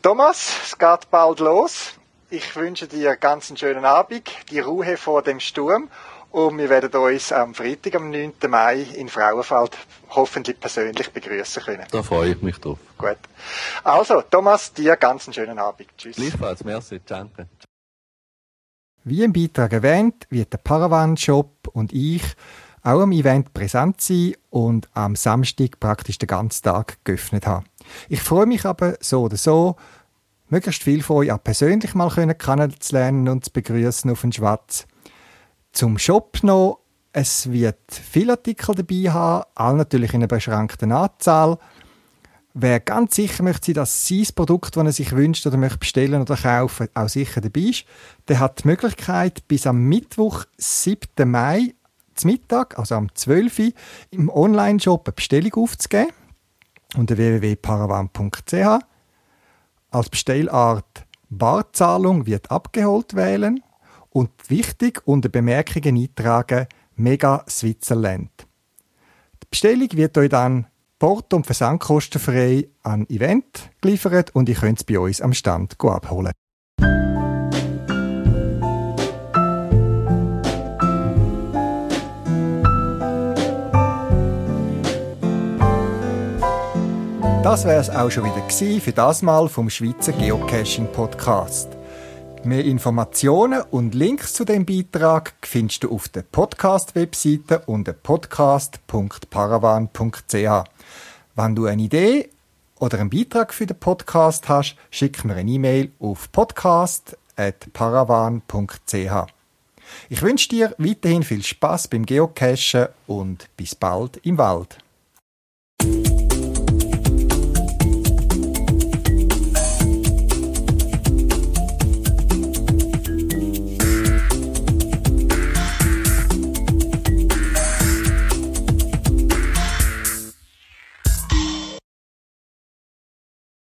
Thomas, es geht bald los. Ich wünsche dir ganz einen schönen Abend, die Ruhe vor dem Sturm und wir werden uns am Freitag, am 9. Mai in Frauenfeld hoffentlich persönlich begrüßen können. Da freue ich mich drauf. Gut. Also, Thomas, dir ganz einen schönen Abend. Tschüss. Gleichfalls, merci, danke. Wie im Beitrag erwähnt, wird der Paravan Shop und ich auch am Event präsent sein und am Samstag praktisch den ganzen Tag geöffnet haben. Ich freue mich aber so oder so, möglichst viel von euch auch persönlich mal kennenzulernen und zu begrüßen auf den Schwatz. Zum Shop noch, es wird viele Artikel dabei haben, alle natürlich in einer beschränkten Anzahl. Wer ganz sicher möchte dass sein Produkt, das er sich wünscht oder möchte bestellen oder kaufen, auch sicher dabei ist, der hat die Möglichkeit, bis am Mittwoch, 7. Mai, zum Mittag, also am 12. Uhr, im Online-Shop eine Bestellung aufzugeben unter www.paravan.ch. Als Bestellart Barzahlung wird abgeholt wählen und wichtig unter Bemerkungen eintragen Mega Switzerland. Die Bestellung wird euch dann Port- und Versandkostenfrei an Event geliefert und ihr könnt es bei uns am Stand abholen. Das wäre es auch schon wieder für das Mal vom Schweizer Geocaching Podcast. Mehr Informationen und Links zu dem Beitrag findest du auf der Podcast-Webseite unter podcast.paravan.ch. Wenn du eine Idee oder einen Beitrag für den Podcast hast, schick mir eine E-Mail auf podcast.paravan.ch. Ich wünsche dir weiterhin viel Spaß beim Geocachen und bis bald im Wald.